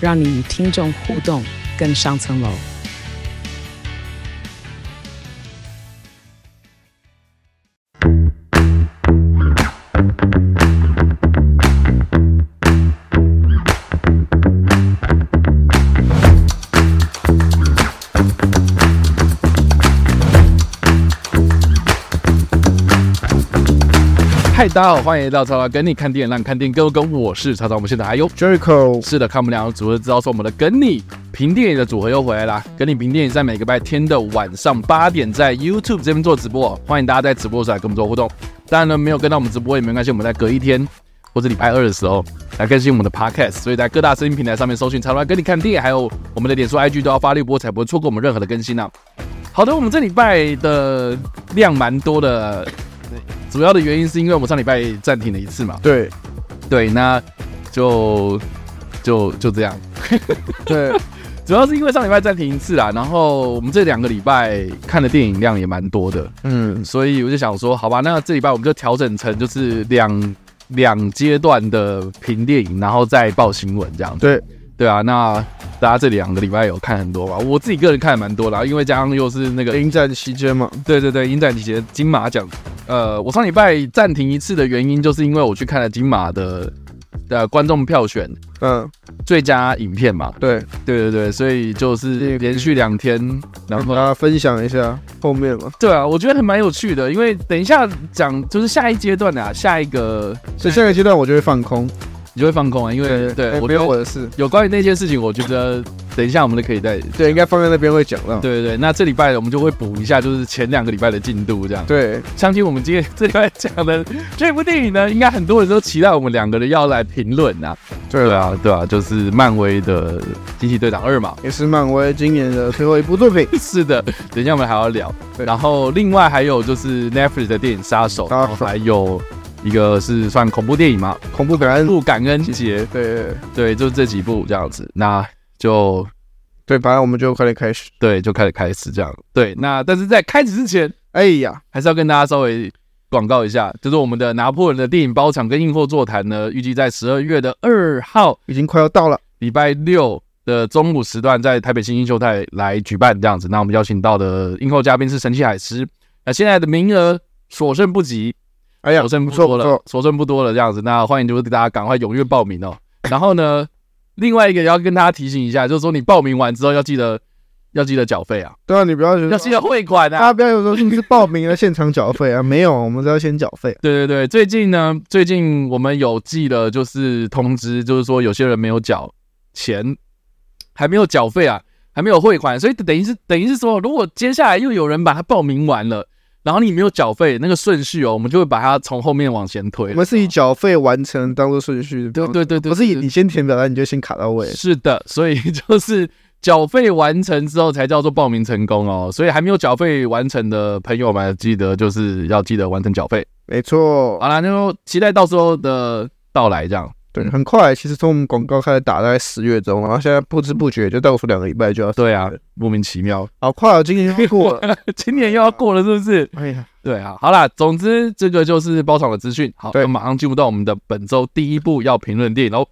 让你与听众互动更上层楼。大家好，欢迎来到超超跟你看电影，让你看电影更跟我是超超。我们现在还有 Jericho，是的，看我们两个组合知道说我们的跟你评电影的组合又回来啦。跟你评电影在每个白天的晚上八点在 YouTube 这边做直播，欢迎大家在直播的时候来跟我们做互动。当然呢，没有跟到我们直播也没关系，我们在隔一天或者礼拜二的时候来更新我们的 Podcast，所以在各大声音平台上面搜寻超超跟你看电影，还有我们的脸书 IG 都要发绿波，才不会错过我们任何的更新啊。好的，我们这礼拜的量蛮多的。主要的原因是因为我们上礼拜暂停了一次嘛，对，对，那就就就这样，对，主要是因为上礼拜暂停一次啦，然后我们这两个礼拜看的电影量也蛮多的，嗯，所以我就想说，好吧，那这礼拜我们就调整成就是两两阶段的评电影，然后再报新闻这样，对。对啊，那大家这两个礼拜有看很多吧？我自己个人看的蛮多啦，因为加上又是那个影展期间嘛。对对对，影展期间金马奖。呃，我上礼拜暂停一次的原因，就是因为我去看了金马的的观众票选，嗯，最佳影片嘛。对对对对，所以就是连续两天，然后大家分享一下后面嘛。对啊，我觉得还蛮有趣的，因为等一下讲就是下一阶段啊，下一个，所以下一个阶段我就会放空。你就会放空啊，因为对，我没有我的事。有关于那件事情，我觉得等一下我们都可以再对，应该放在那边会讲到。对对对，那这礼拜我们就会补一下，就是前两个礼拜的进度这样。对，相信我们今天这礼拜讲的这部电影呢，应该很多人都期待我们两个人要来评论啊。对啊，对啊，就是漫威的惊奇队长二嘛，也是漫威今年的最后一部作品。是的，等一下我们还要聊。然后另外还有就是 Netflix 的电影杀手，然后还有。一个是算恐怖电影嘛，恐怖感恩。不感恩节，对对就这几部这样子，那就对，反正我们就快点开始，对，就开始开始这样，对，那但是在开始之前，哎呀，还是要跟大家稍微广告一下，就是我们的拿破仑的电影包场跟映后座谈呢，预计在十二月的二号，已经快要到了，礼拜六的中午时段，在台北新星秀泰来举办这样子，那我们邀请到的映后嘉宾是神奇海狮，那现在的名额所剩不及。哎呀，所剩不多了，所剩不多了，这样子，那欢迎就是大家赶快踊跃报名哦。然后呢，另外一个也要跟大家提醒一下，就是说你报名完之后要记得要记得缴费啊。对啊，你不要要记得汇款啊。大家不要有说你是报名了现场缴费啊，没有，我们都要先缴费。对对对，最近呢，最近我们有寄了就是通知，就是说有些人没有缴钱，还没有缴费啊，还没有汇款，所以等于是等于是说，如果接下来又有人把它报名完了。然后你没有缴费，那个顺序哦，我们就会把它从后面往前推。我们是以缴费完成当做顺序，对对对对，不是以你先填表单你就先卡到位。是的，所以就是缴费完成之后才叫做报名成功哦。所以还没有缴费完成的朋友们，记得就是要记得完成缴费。没错，好啦，那就期待到时候的到来，这样。对，很快，其实从我们广告开始打，大概十月中，然后现在不知不觉就倒数两个礼拜就要。对啊，莫名其妙，好快啊！今年又要过了，今年又要过了，是不是？哎呀，对啊，好啦，总之这个就是包场的资讯。好，那马上进入到我们的本周第一部要评论电影喽。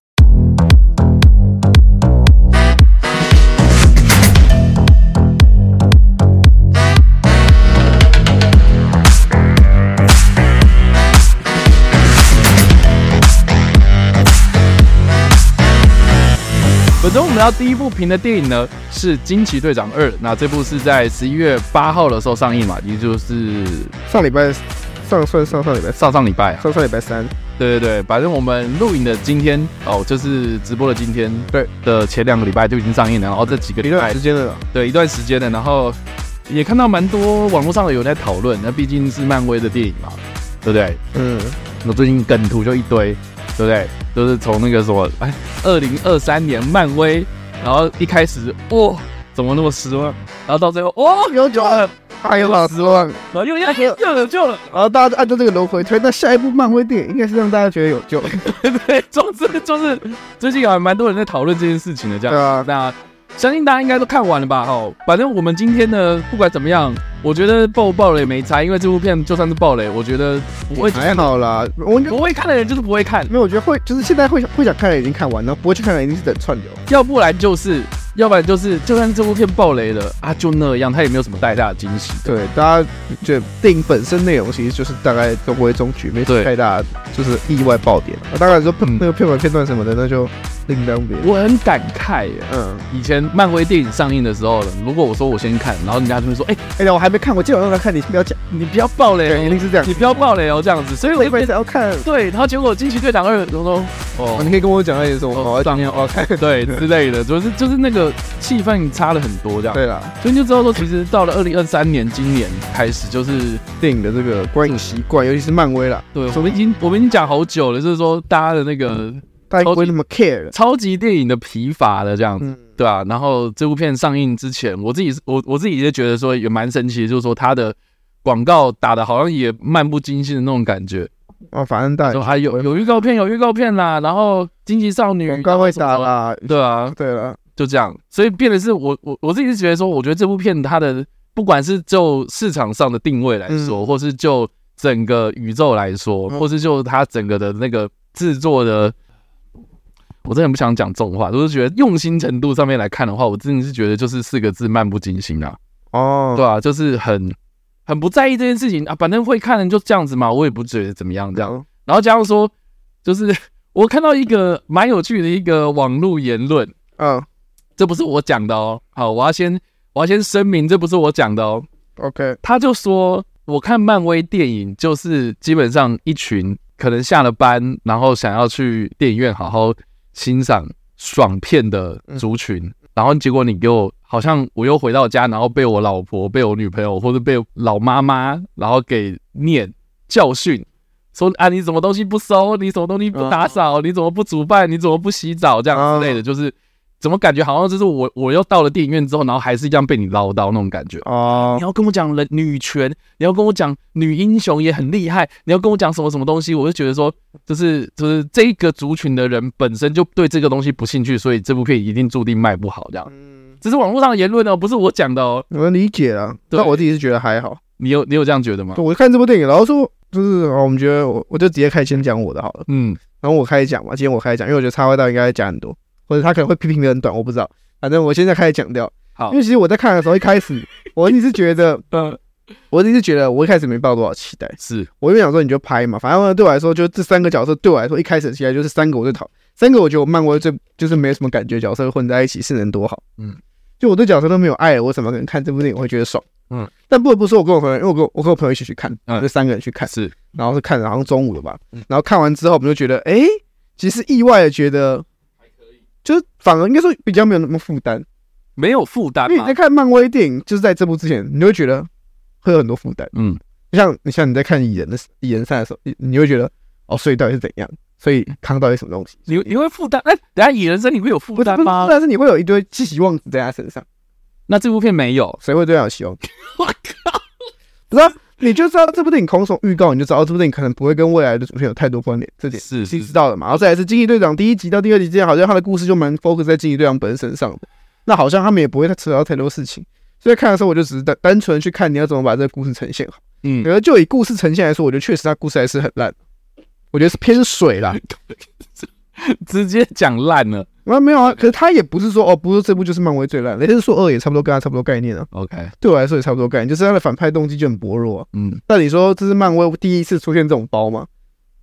本周我们要第一部评的电影呢是《惊奇队长二》，那这部是在十一月八号的时候上映嘛，也就是上礼拜上算上上礼拜。上上礼拜上上礼拜三，对对对，反正我们录影的今天哦，就是直播的今天对的前两个礼拜就已经上映了，然后这几个礼拜时间了，对一段时间了，然后也看到蛮多网络上有人在讨论，那毕竟是漫威的电影嘛，对不对？嗯，那最近梗图就一堆。对不对？都、就是从那个什么，哎，二零二三年漫威然后一开始哇，怎么那么失望？然后到最后哇，有救了，还有好失望，然后又又又有救了，然后大家就按照这个轮回推，那下一部漫威电影应该是让大家觉得有救。对 对，总之就是最近还蛮多人在讨论这件事情的，这样。对啊，那。相信大家应该都看完了吧？哈，反正我们今天呢，不管怎么样，我觉得爆不爆雷没差，因为这部片就算是爆雷，我觉得不会还好啦。我不会看的人就是不会看，没有我觉得会，就是现在会会想看的人已经看完了，不会去看的人一定是等串流，要不然就是。要不然就是，就算这部片爆雷了啊，就那样，它也没有什么太大的惊喜。对，大家觉得电影本身内容其实就是大概中规中矩，没太大就是意外爆点。啊，当然说那个片尾片段什么的，那就另当别。我很感慨耶，嗯，以前漫威电影上映的时候，如果我说我先看，然后人家就会说，哎哎呀，我还没看，我今晚上来看，你不要讲，你不要爆雷，一定是这样，你不要爆雷哦，这样子。所以我一直要看，对，然后结果惊奇队长二，我说，哦，你可以跟我讲那些什么，我当天我要看，对之类的，就是就是那个气氛。差了很多，这样对啦，所以就知道说，其实到了二零二三年，今年开始就是电影的这个观影习惯，尤其是漫威啦。对，我们已经我们已经讲好久了，就是说大家的那个大家不会那么 care 超级电影的疲乏的这样子，对啊，然后这部片上映之前，我自己我我自己就觉得说也蛮神奇的，就是说它的广告打的好像也漫不经心的那种感觉。哦，反正大家还有有预告片，有预告片啦，然后惊奇少女广告会打啦，对啊，对了。就这样，所以变的是我我我自己是觉得说，我觉得这部片它的不管是就市场上的定位来说，嗯、或是就整个宇宙来说，嗯、或是就它整个的那个制作的，我真的不想讲重话，就是觉得用心程度上面来看的话，我真的是觉得就是四个字漫不经心啊。哦，对啊，就是很很不在意这件事情啊，反正会看人就这样子嘛，我也不觉得怎么样这样。然后加上说，就是 我看到一个蛮有趣的一个网络言论，嗯。这不是我讲的哦，好，我要先我要先声明，这不是我讲的哦。OK，他就说，我看漫威电影就是基本上一群可能下了班，然后想要去电影院好好欣赏爽片的族群，嗯、然后结果你给我好像我又回到家，然后被我老婆、被我女朋友或者被老妈妈，然后给念教训，说啊你什么东西不收，你什么东西不打扫，你怎么不煮饭，你怎么不洗澡，这样之类的，就是。怎么感觉好像就是我，我又到了电影院之后，然后还是一样被你唠叨那种感觉哦。你要跟我讲人女权，你要跟我讲女英雄也很厉害，你要跟我讲什么什么东西，我就觉得说，就是就是这个族群的人本身就对这个东西不兴趣，所以这部片一定注定卖不好这样。嗯，这是网络上的言论哦，不是我讲的哦。我能理解啊，但我自己是觉得还好。你有你有这样觉得吗？我看这部电影，然后说就是我们觉得我我就直接开始先讲我的好了。嗯，然后我开始讲嘛，今天我开始讲，因为我觉得插画道应该讲很多，或者他可能会批评的很短，我不知道。反正我现在开始讲掉，好，因为其实我在看的时候，一开始 我一直是觉得，嗯，我一直是觉得，我一开始没抱多少期待，是。我因为想说你就拍嘛，反正对我来说，就这三个角色对我来说，一开始期待就是三个我最讨，三个我觉得我漫威最就是没什么感觉角色混在一起是能多好，嗯，就我对角色都没有爱，我怎么可能看这部电影会觉得爽，嗯，但不得不说，我跟我朋友，因为我跟我跟我朋友一起去看，嗯，就三个人去看，是，然后是看好像中午了吧，然后看完之后我们就觉得，哎，其实意外的觉得就是反而应该说比较没有那么负担。没有负担，因为你在看漫威电影，就是在这部之前，你会觉得会有很多负担。嗯，像你像你在看蚁人的蚁人三的时候，你你会觉得哦，所以到底是怎样？所以康到底什么东西？你你会负担？哎，等下蚁人身你会有负担吗？但是你会有一堆希望在他身上。那这部片没有，谁会对他有希望？我靠！不是、啊，你就知道这部电影空手预告，你就知道这部电影可能不会跟未来的主线有太多关联。这点是是知道的嘛？然后再来是惊奇队长第一集到第二集之间，好像他的故事就蛮 focus 在惊奇队长本身身上的。那好像他们也不会再扯到太多事情，所以看的时候我就只是单单纯去看你要怎么把这个故事呈现好。嗯，而就以故事呈现来说，我觉得确实他故事还是很烂，我觉得是偏水啦，直接讲烂了。啊，没有啊，可是他也不是说哦，不是这部就是漫威最烂，雷神说二也差不多跟他差不多概念啊。OK，对我来说也差不多概念，就是他的反派动机就很薄弱啊。嗯，但你说这是漫威第一次出现这种包吗？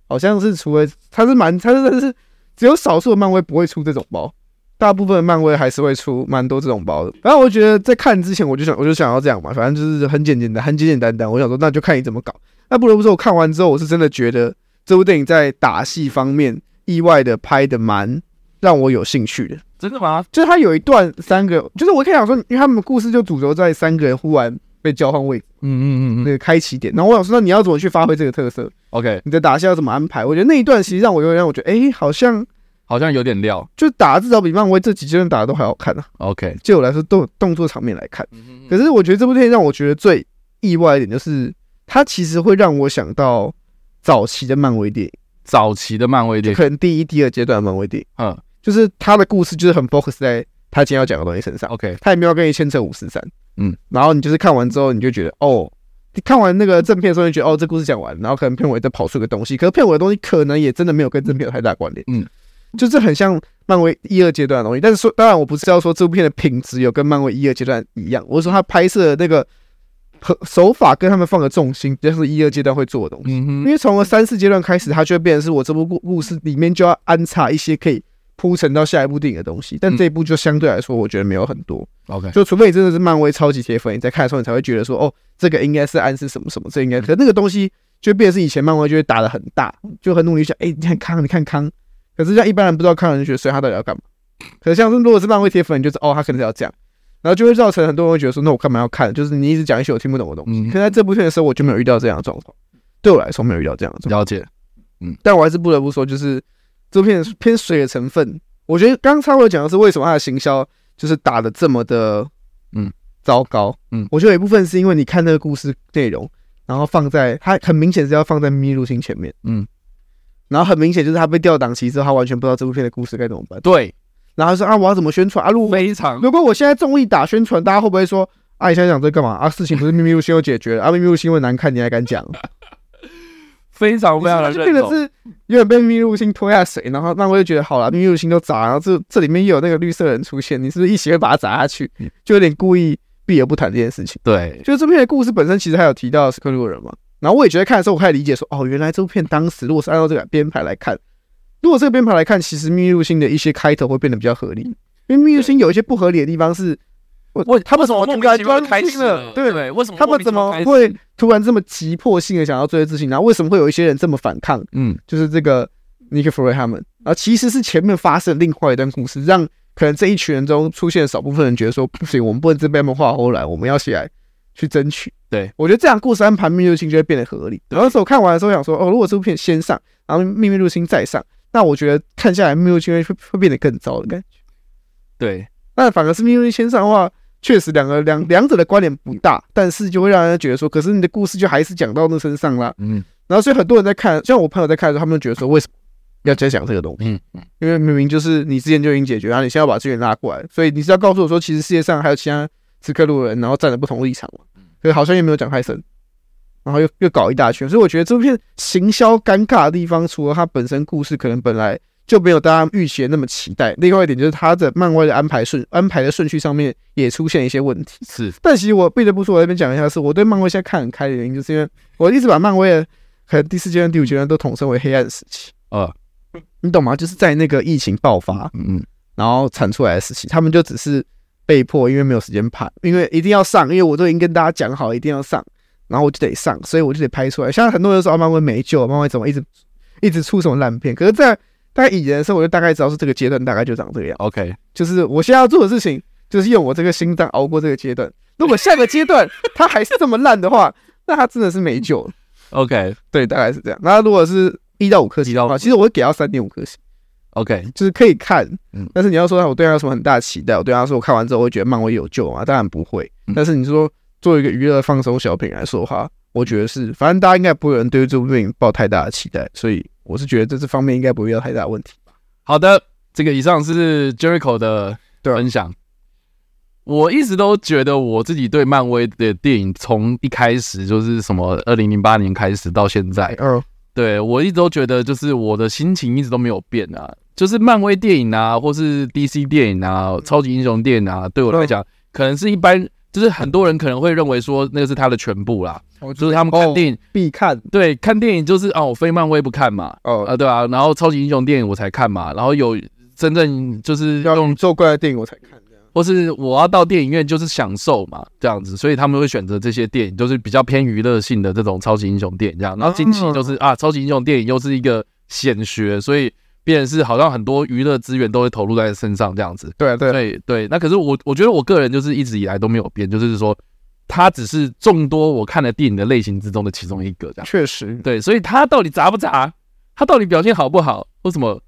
好像是除了他是蛮，他是是只有少数的漫威不会出这种包。大部分的漫威还是会出蛮多这种包的，然后我觉得在看之前我就想，我就想要这样嘛，反正就是很简简单，很简简单单。我想说，那就看你怎么搞。那不得不说，我看完之后，我是真的觉得这部电影在打戏方面意外的拍的蛮让我有兴趣的。真的吗？就是他有一段三个，就是我可以想说，因为他们的故事就主轴在三个人忽然被交换位置，嗯嗯嗯嗯，那个开启点。然后我想说，那你要怎么去发挥这个特色？OK，你的打戏要怎么安排？我觉得那一段其实让我有点让我觉得，哎，好像。好像有点料，就打至少比漫威这几阶段打的都还好看啊。OK，就我来说，动动作场面来看，可是我觉得这部电影让我觉得最意外一点就是，它其实会让我想到早期的漫威电影，早期的漫威电影，可能第一、第二阶段的漫威电影，嗯，就是他的故事就是很 focus 在他今天要讲的东西身上。OK，他也没有跟你牵扯五十三，嗯，然后你就是看完之后，你就觉得哦。你看完那个正片的时候，你觉得哦，这故事讲完，然后可能片尾再跑出个东西，可是片尾的东西可能也真的没有跟正片有太大关联，嗯，就是很像漫威一二阶段的东西。但是说，当然我不是要说这部片的品质有跟漫威一二阶段一样，我是说他拍摄的那个手法跟他们放的重心，就是一二阶段会做的东西。嗯，因为从了三四阶段开始，它就会变成是我这部故故事里面就要安插一些可以。铺陈到下一部电影的东西，但这一部就相对来说，我觉得没有很多。OK，就除非你真的是漫威超级铁粉，你在看的时候，你才会觉得说，哦，这个应该是暗示什么什么，这应该。可是那个东西就变成是以前漫威就会打的很大，就很努力想，哎，你看康，你看康。可是像一般人不知道康的人就觉得，所以他到底要干嘛？可是像是如果是漫威铁粉，你就知道，哦，他可能是要这样，然后就会造成很多人会觉得说，那我干嘛要看？就是你一直讲一些我听不懂的东西。可是在这部片的时候，我就没有遇到这样的状况。对我来说，没有遇到这样的状况。了解。嗯，但我还是不得不说，就是这部片偏水的成分。我觉得刚刚差不多讲的是为什么他的行销就是打的这么的嗯糟糕嗯，我觉得有一部分是因为你看那个故事内容，然后放在他很明显是要放在秘密入侵前面嗯，然后很明显就是他被调档期之后，他完全不知道这部片的故事该怎么办。对，然后他说啊，我要怎么宣传啊？如果非常，如果我现在中意打宣传，大家会不会说啊？你现在讲这干嘛啊？事情不是秘密入侵又解决了啊？秘密入侵因为难看，你还敢讲？非常非常的认同，是有点被秘密入侵拖下水，然后那我就觉得好了，秘密入侵都砸，然后这这里面又有那个绿色人出现，你是不是一起会把它砸下去？就有点故意避而不谈这件事情。对，就这片的故事本身其实还有提到斯克鲁人嘛，然后我也觉得看的时候我开始理解说，哦，原来这部片当时如果是按照这个编排来看，如果这个编排来看，其实秘密入侵的一些开头会变得比较合理，因为秘密入侵有一些不合理的地方是。我他们怎么突然就开心了？对对，为什么他们怎么会突然这么急迫性的想要追这事情？然后为什么会有一些人这么反抗？嗯，就是这个尼克弗瑞他们，然后其实是前面发生另外一段故事，让可能这一群人中出现少部分人觉得说不行，我们不能这边们画后来，我们要起来去争取。对，我觉得这样故事安排秘密入侵就会变得合理。然后是我看完的时候想说，哦，如果这部片先上，然后秘密入侵再上，那我觉得看下来秘密入侵会会变得更糟的感觉。对，那反而是秘密入侵先上的话。确实，两个两两者的关联不大，但是就会让人觉得说，可是你的故事就还是讲到那身上啦。嗯，然后所以很多人在看，像我朋友在看的时候，他们就觉得说，为什么要再讲这个东西？嗯嗯，因为明明就是你之前就已经解决，然后你现在要把资源拉过来，所以你是要告诉我说，其实世界上还有其他斯克路人，然后站在不同立场嘛。所以好像也没有讲太深，然后又又搞一大圈，所以我觉得这片行销尴尬的地方，除了它本身故事可能本来。就没有大家预期的那么期待。另外一点就是，它的漫威的安排顺安排的顺序上面也出现一些问题。是，但其实我不得不说，我这边讲一下，是我对漫威现在看很开的原因，就是因为我一直把漫威的可能第四阶段、第五阶段都统称为黑暗时期。呃，你懂吗？就是在那个疫情爆发，嗯，然后产出来的时期，他们就只是被迫，因为没有时间拍，因为一定要上，因为我都已经跟大家讲好一定要上，然后我就得上，所以我就得拍出来。现在很多人说漫威没救，漫威怎么一直一直出什么烂片？可是，在大概以前的时候，我就大概知道是这个阶段，大概就长这个样。OK，就是我现在要做的事情，就是用我这个心脏熬过这个阶段。如果下个阶段它还是这么烂的话，那它真的是没救了。OK，对，大概是这样。那如果是一到五颗星的话，其实我会给到三点五颗星。OK，就是可以看，但是你要说我对他有什么很大的期待，我对他说我看完之后我会觉得漫威有救吗？当然不会。但是你说作为一个娱乐放松小品来说的话，我觉得是，反正大家应该不会有人对于这部电影抱太大的期待，所以。我是觉得在这方面应该不会有太大问题吧。好的，这个以上是 Jericho 的分享。我一直都觉得我自己对漫威的电影从一开始就是什么二零零八年开始到现在，嗯，对我一直都觉得就是我的心情一直都没有变啊。就是漫威电影啊，或是 DC 电影啊，超级英雄电影啊，对我来讲，可能是一般，就是很多人可能会认为说那个是他的全部啦。就是他们看电影必看，对，看电影就是哦，我非漫威不看嘛，哦啊，对啊，然后超级英雄电影我才看嘛，然后有真正就是要用做怪的电影我才看这样，或是我要到电影院就是享受嘛，这样子，所以他们会选择这些电影，就是比较偏娱乐性的这种超级英雄电影这样，然后近期就是啊，超级英雄电影又是一个显学，所以变成是好像很多娱乐资源都会投入在身上这样子，对对对对，那可是我我觉得我个人就是一直以来都没有变，就是说。它只是众多我看的电影的类型之中的其中一个，这样。确实，对，所以它到底砸不砸？它到底表现好不好？为什么？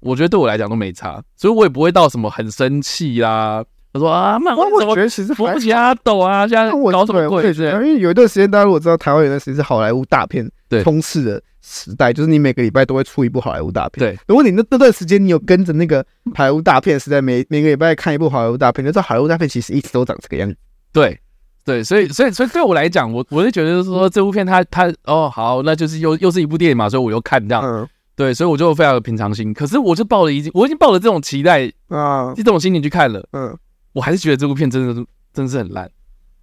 我觉得对我来讲都没差，所以我也不会到什么很生气啦。他说啊，漫画怎么扶不起阿斗啊？现在搞什么鬼？因为有一段时间，大家如果知道台湾有段时间是好莱坞大片充斥的时代，就是你每个礼拜都会出一部好莱坞大片。对，如果你那那段时间你有跟着那个好莱坞大片时代，每每个礼拜看一部好莱坞大片，你就知道好莱坞大片其实一直都长这个样子。对，对，所以所以所以对我来讲，我我是觉得说这部片它它哦好，那就是又又是一部电影嘛，所以我又看这样。嗯对，所以我就非常有平常心。可是我就抱了已经，我已经抱了这种期待啊，这种心情去看了。嗯，我还是觉得这部片真的是，真的是很烂。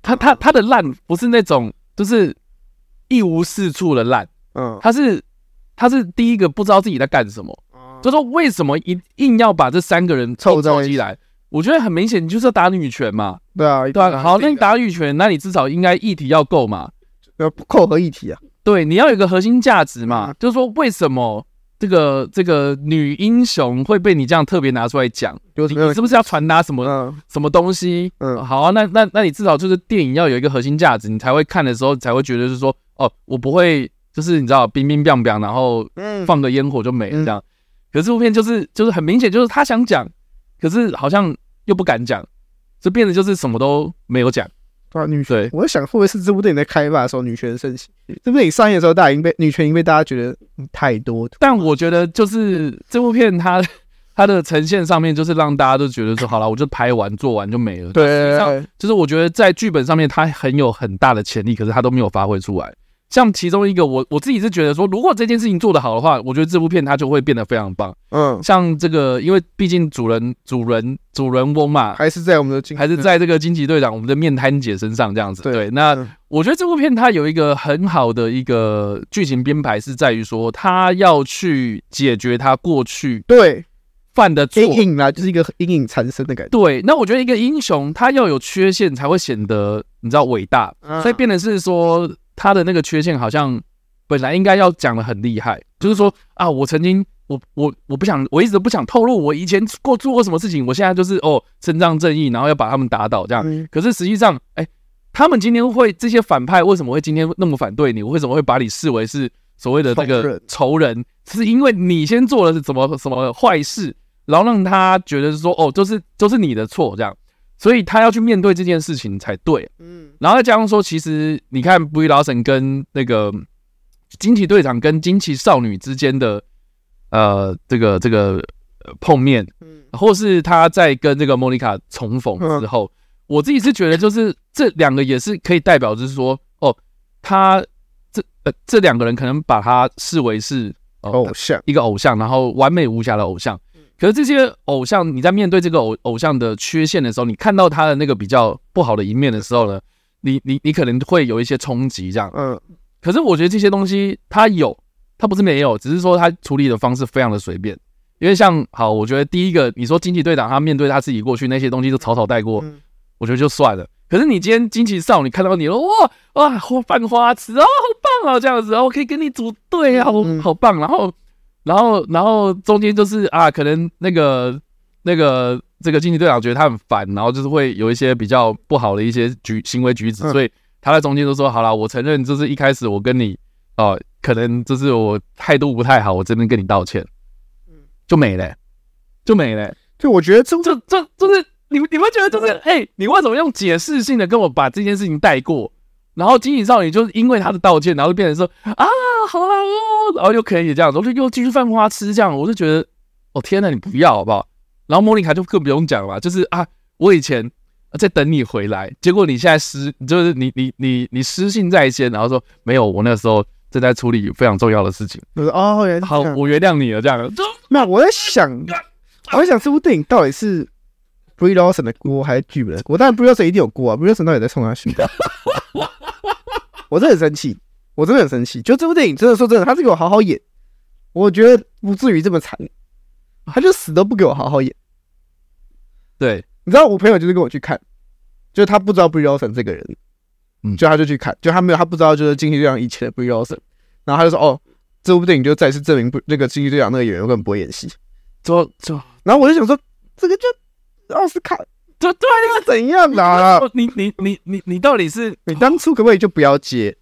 他他他的烂不是那种就是一无是处的烂，嗯，他是他是第一个不知道自己在干什么，就说为什么一硬要把这三个人凑凑起来？我觉得很明显，你就是要打女权嘛。对啊，对啊。好，那你打女权，那你至少应该议题要够嘛，要扣合议题啊。对，你要有一个核心价值嘛，就是说为什么？这个这个女英雄会被你这样特别拿出来讲，你是不是要传达什么、嗯、什么东西？嗯，好啊，那那那你至少就是电影要有一个核心价值，你才会看的时候才会觉得是说，哦，我不会就是你知道，冰冰冰冰，然后放个烟火就没了这样。嗯、可是这部片就是就是很明显，就是他想讲，可是好像又不敢讲，这变得就是什么都没有讲。啊，女权，我在想会不会是这部电影在开发的时候女权盛行？这部电影上映的时候，大家已经被 女权已经被大家觉得太多。但我觉得就是这部片它 它的呈现上面，就是让大家都觉得说，好了，我就拍完做完就没了。对，就是我觉得在剧本上面它很有很大的潜力，可是它都没有发挥出来。像其中一个，我我自己是觉得说，如果这件事情做得好的话，我觉得这部片它就会变得非常棒。嗯，像这个，因为毕竟主人、主人、主人翁嘛，还是在我们的，还是在这个惊奇队长、我们的面瘫姐身上这样子。对，那我觉得这部片它有一个很好的一个剧情编排，是在于说，他要去解决他过去对犯的错阴影啊，就是一个阴影缠身的感觉。对，那我觉得一个英雄他要有缺陷才会显得你知道伟大，所以变得是说。他的那个缺陷好像本来应该要讲的很厉害，就是说啊，我曾经我我我不想，我一直都不想透露我以前过做过什么事情，我现在就是哦伸张正义，然后要把他们打倒这样。可是实际上，哎，他们今天会这些反派为什么会今天那么反对你？为什么会把你视为是所谓的这个仇人？是因为你先做了是什么什么坏事，然后让他觉得是说哦，就是都是你的错这样。所以他要去面对这件事情才对，嗯，然后再加上说，其实你看，Brie Larson 跟那个惊奇队长跟惊奇少女之间的呃这个这个碰面，嗯，或是他在跟这个莫妮卡重逢之后，我自己是觉得就是这两个也是可以代表，就是说哦，他这呃这两个人可能把他视为是偶像，一个偶像，然后完美无瑕的偶像。可是这些偶像，你在面对这个偶偶像的缺陷的时候，你看到他的那个比较不好的一面的时候呢，你你你可能会有一些冲击，这样。嗯。可是我觉得这些东西他有，他不是没有，只是说他处理的方式非常的随便。因为像好，我觉得第一个你说惊奇队长他面对他自己过去那些东西都草草带过，我觉得就算了。可是你今天惊奇少女看到你了，哇哇，犯花痴哦，好棒啊，这样子，我可以跟你组队啊，好好棒，然后。然后，然后中间就是啊，可能那个那个这个惊奇队长觉得他很烦，然后就是会有一些比较不好的一些举行为举止，所以他在中间就说：“好了，我承认，就是一开始我跟你哦、呃，可能就是我态度不太好，我这边跟你道歉。”嗯，就没了，就没了。就我觉得这这这就是你们你们觉得就是哎，你为什么用解释性的跟我把这件事情带过？然后惊奇少女就是因为他的道歉，然后就变成说啊，好啦哦，然后又可以这样，然后就又继续犯花痴这样，我就觉得哦天哪，你不要好不好？然后莫妮卡就更不用讲了嘛，就是啊，我以前在等你回来，结果你现在失，就是你你你你失信在先，然后说没有，我那个时候正在处理非常重要的事情。我说哦，好，我原谅你了这样。那我在想，我在想这部电影到底是 Brie Larson 的锅还是剧本的锅？当然 Brie Larson 一定有锅啊，Brie Larson 到底在冲他去我真的很生气，我真的很生气。就这部电影，真的说真的，他是给我好好演，我觉得不至于这么惨。他就死都不给我好好演。对，你知道，我朋友就是跟我去看，就是他不知道 Brie Larson 这个人，嗯，就他就去看，就他没有他不知道就是惊奇队长以前的 Brie Larson，然后他就说：“哦，这部电影就再次证明不那个惊奇队长那个演员根本不会演戏。”就就，然后我就想说，这个就奥斯卡。这对那个怎样啦？你你你你你到底是你当初可不可以就不要接？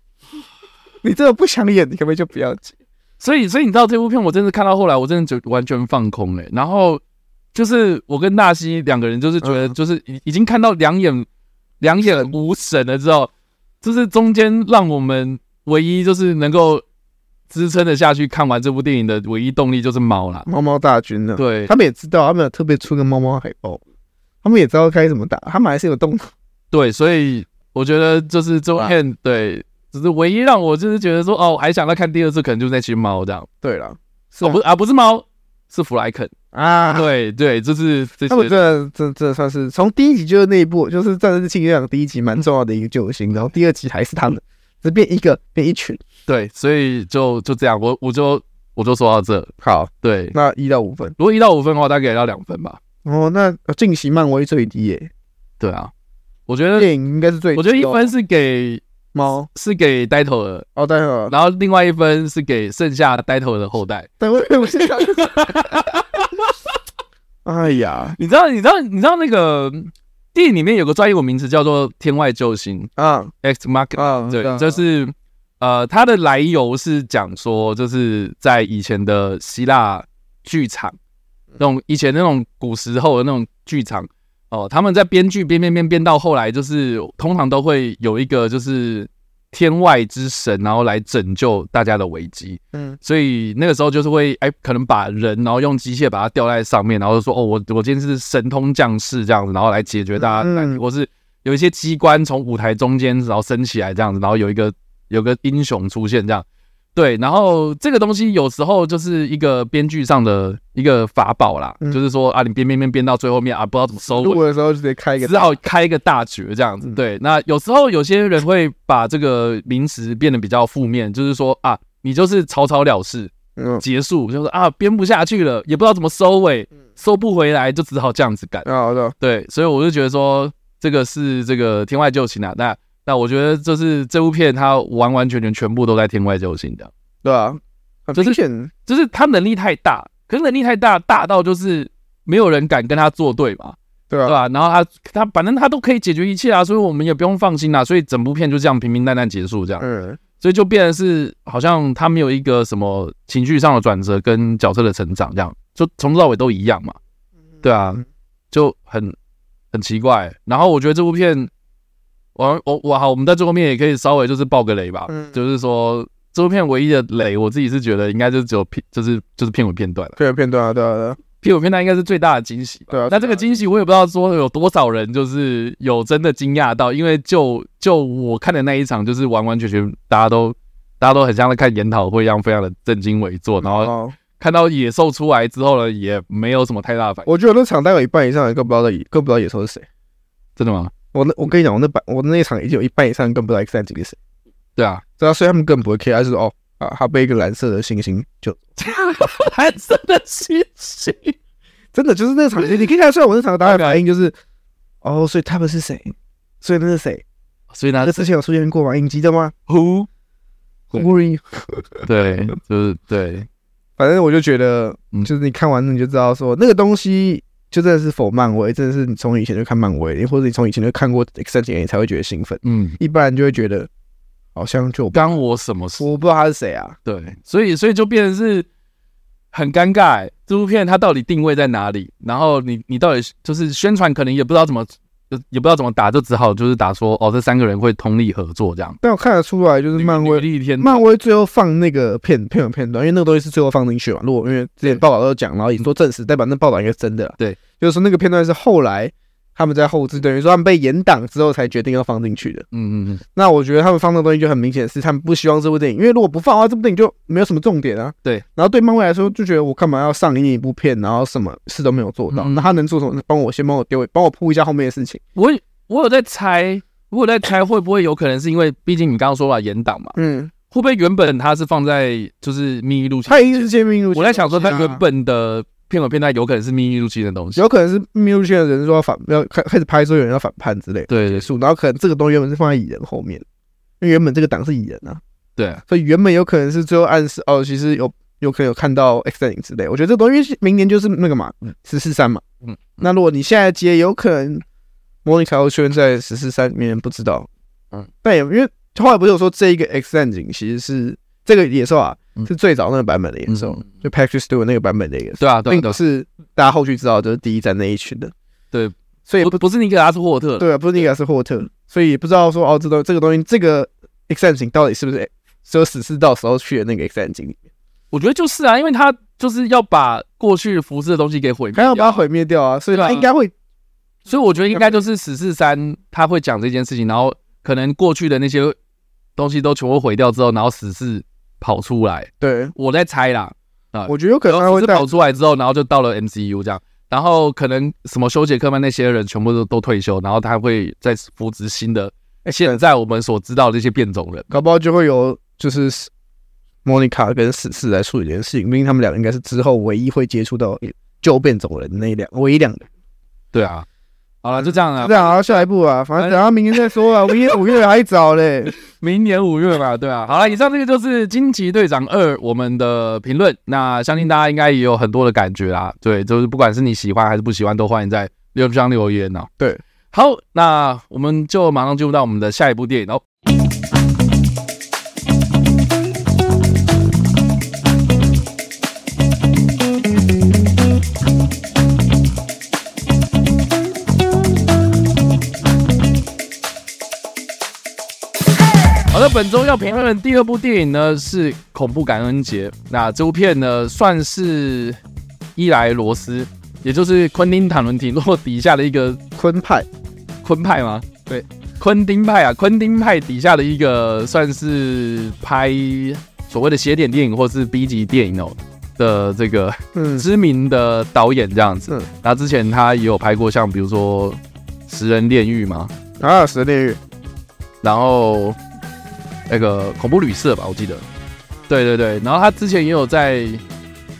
你真的不想演，你可不可以就不要接？所以所以你知道这部片，我真的看到后来，我真的就完全放空哎。然后就是我跟纳西两个人，就是觉得就是已已经看到两眼两眼无神了之后，就是中间让我们唯一就是能够。支撑的下去看完这部电影的唯一动力就是猫啦，猫猫大军呢？对，他们也知道，他们有特别出个猫猫海报，他们也知道该怎么打，他们还是有动。对，所以我觉得就是这部片，对，只是唯一让我就是觉得说，哦，还想再看第二次，可能就是那群猫这样。对了，哦，不啊，不是猫，是弗莱肯啊。对对，就是他们这这这算是从第一集就是那一部，就是《战争庆余第一集蛮重要的一个救星，然后第二集还是他们，只变一个变一群。对，所以就就这样，我我就我就说到这。好，对，那一到五分，如果一到五分的话，大概给到两分吧。哦，那近期漫威最低耶。对啊，我觉得电影应该是最低。我觉得一分是给猫，是给呆头的哦，呆头。然后另外一分是给剩下呆头的后代。对，我我现在。哎呀，你知道，你知道，你知道那个电影里面有个专业名词叫做“天外救星”啊，Ex Machina 啊，对，就是。呃，它的来由是讲说，就是在以前的希腊剧场，那种以前那种古时候的那种剧场，哦，他们在编剧编编编编到后来，就是通常都会有一个就是天外之神，然后来拯救大家的危机。嗯，所以那个时候就是会哎，可能把人，然后用机械把它吊在上面，然后就说哦，我我今天是神通降世这样子，然后来解决大家难题，或是有一些机关从舞台中间然后升起来这样子，然后有一个。有个英雄出现，这样对，然后这个东西有时候就是一个编剧上的一个法宝啦，嗯、就是说啊，你编编编编到最后面啊，不知道怎么收尾，录的时候就得开一个，只好开一个大绝这样子。对，那有时候有些人会把这个名词变得比较负面，就是说啊，你就是草草了事，嗯，结束，就是啊，编不下去了，也不知道怎么收尾，收不回来，就只好这样子干。好的，对，所以我就觉得说，这个是这个天外救星啊，那。那我觉得就是这部片，它完完全全全部都在天外救星的，对啊，就是就是他能力太大，可是能力太大，大到就是没有人敢跟他作对嘛，对啊，对吧？然后他他反正他都可以解决一切啊，所以我们也不用放心啦。所以整部片就这样平平淡淡结束，这样，嗯，所以就变成是好像他没有一个什么情绪上的转折跟角色的成长，这样就从头到尾都一样嘛，对啊，就很很奇怪。然后我觉得这部片。我我我好，我们在最后面也可以稍微就是爆个雷吧，嗯、就是说这部片唯一的雷，我自己是觉得应该就只有片，就是就是片尾片段了。片尾片段啊，对啊，对啊，片尾片段应该是最大的惊喜。对啊，那这个惊喜我也不知道说有多少人就是有真的惊讶到，因为就就我看的那一场，就是完完全全大家都大家都很像在看研讨会一样，非常的正襟危坐，然后看到野兽出来之后呢，也没有什么太大的反应。我觉得那场大概有一半以上人更不知道野，更不知道野兽是谁，真的吗？我那我跟你讲，我那版我那一场已经有一半以上更不知道 X 战警是谁。对啊，对啊，所以他们更不会 care，他就是哦啊，他被一个蓝色的星星就 蓝色的星星，真的就是那场，你可以看出来我那场答案反应就是哦，所以他们是谁？所以那是谁？所以那之前有出现过吗？影集的吗？Who Who？对，就是对，反正我就觉得，就是你看完你就知道说那个东西。就真的是否漫威，真的是你从以前就看漫威，或者你从以前就看过 X 战警，你才会觉得兴奋。嗯，一般人就会觉得好像就刚我什么事？我不知道他是谁啊。对，所以所以就变成是很尴尬。这部片它到底定位在哪里？然后你你到底就是宣传，可能也不知道怎么。也不知道怎么打，就只好就是打说哦，这三个人会通力合作这样。但我看得出来，就是漫威，漫威最后放那个片片有片段，因为那个东西是最后放进去嘛。如果因为之前报道都讲，然后已经说证实，代表那报道应该是真的。对，就是说那个片段是后来。他们在后置，等于说他们被延档之后才决定要放进去的。嗯嗯嗯。那我觉得他们放的东西就很明显是他们不希望这部电影，因为如果不放的话，这部电影就没有什么重点啊。对。然后对漫威来说，就觉得我干嘛要上映一部片，然后什么事都没有做到？那他能做什么？帮我先帮我丢，帮我铺一下后面的事情。我我有在猜，我有在猜会不会有可能是因为，毕竟你刚刚说了延档嘛。嗯。会不会原本他是放在就是秘密入侵？他一定是接秘密入侵。我在想说他原本的。片尾片段有可能是秘密入侵的东西，有可能是秘密入侵的人说要反要开开始拍说有人要反叛之类，对，对对，然后可能这个东西原本是放在蚁人后面，因为原本这个党是蚁人啊，对，所以原本有可能是最后暗示哦，其实有有可能有看到 X 战警之类，我觉得这东西明年就是那个嘛，十四三嘛，嗯，那如果你现在接，有可能莫妮卡会出现在十四三里面，不知道，嗯，但也因为后来不是有说这一个 X 战警其实是这个野兽啊。是最早那个版本的演奏，就 Patrick Stewart 那个版本的演奏。对啊，对，都是大家后续知道，就是第一站那一群的。对，所以不不是尼克拉斯霍特，对啊，不是尼克拉斯霍特，所以不知道说哦，这东这个东西，这个 X 战警到底是不是只有死侍到时候去的那个 X 战警里面？我觉得就是啊，因为他就是要把过去服饰的东西给毁灭，他要把它毁灭掉啊，所以他应该会，所以我觉得应该就是死侍三他会讲这件事情，然后可能过去的那些东西都全部毁掉之后，然后死侍跑出来。对，我在猜啦啊，我觉得有可能他会跑出来之后，然后就到了 MCU 这样，然后可能什么休杰克曼那些人全部都都退休，然后他会再扶植新的，现在我们所知道的这些变种人，搞不好就会有就是。莫妮卡跟死侍来处理这件事情，因为他们两个应该是之后唯一会接触到旧变种人的那两唯一两个。对啊，好了，就这样了。这样啊，下一步啊，反正等到明年再说啊。明年五月还早嘞，明年五月嘛，对啊。好了，以上这个就是《惊奇队长二》我们的评论。那相信大家应该也有很多的感觉啦。对，就是不管是你喜欢还是不喜欢，都欢迎在留言留言呢。对，好，那我们就马上进入到我们的下一部电影哦。本周要评论的第二部电影呢，是《恐怖感恩节》。那这部片呢，算是伊莱罗斯，也就是昆汀·塔伦提诺底下的一个昆派，昆派吗？对，昆汀派啊，昆汀派底下的一个算是拍所谓的邪典电影或是 B 级电影哦的这个知名的导演这样子。嗯，然后之前他也有拍过像比如说《食人炼狱》嘛，啊，《食人炼狱》，然后。那个恐怖旅社吧，我记得，对对对，然后他之前也有在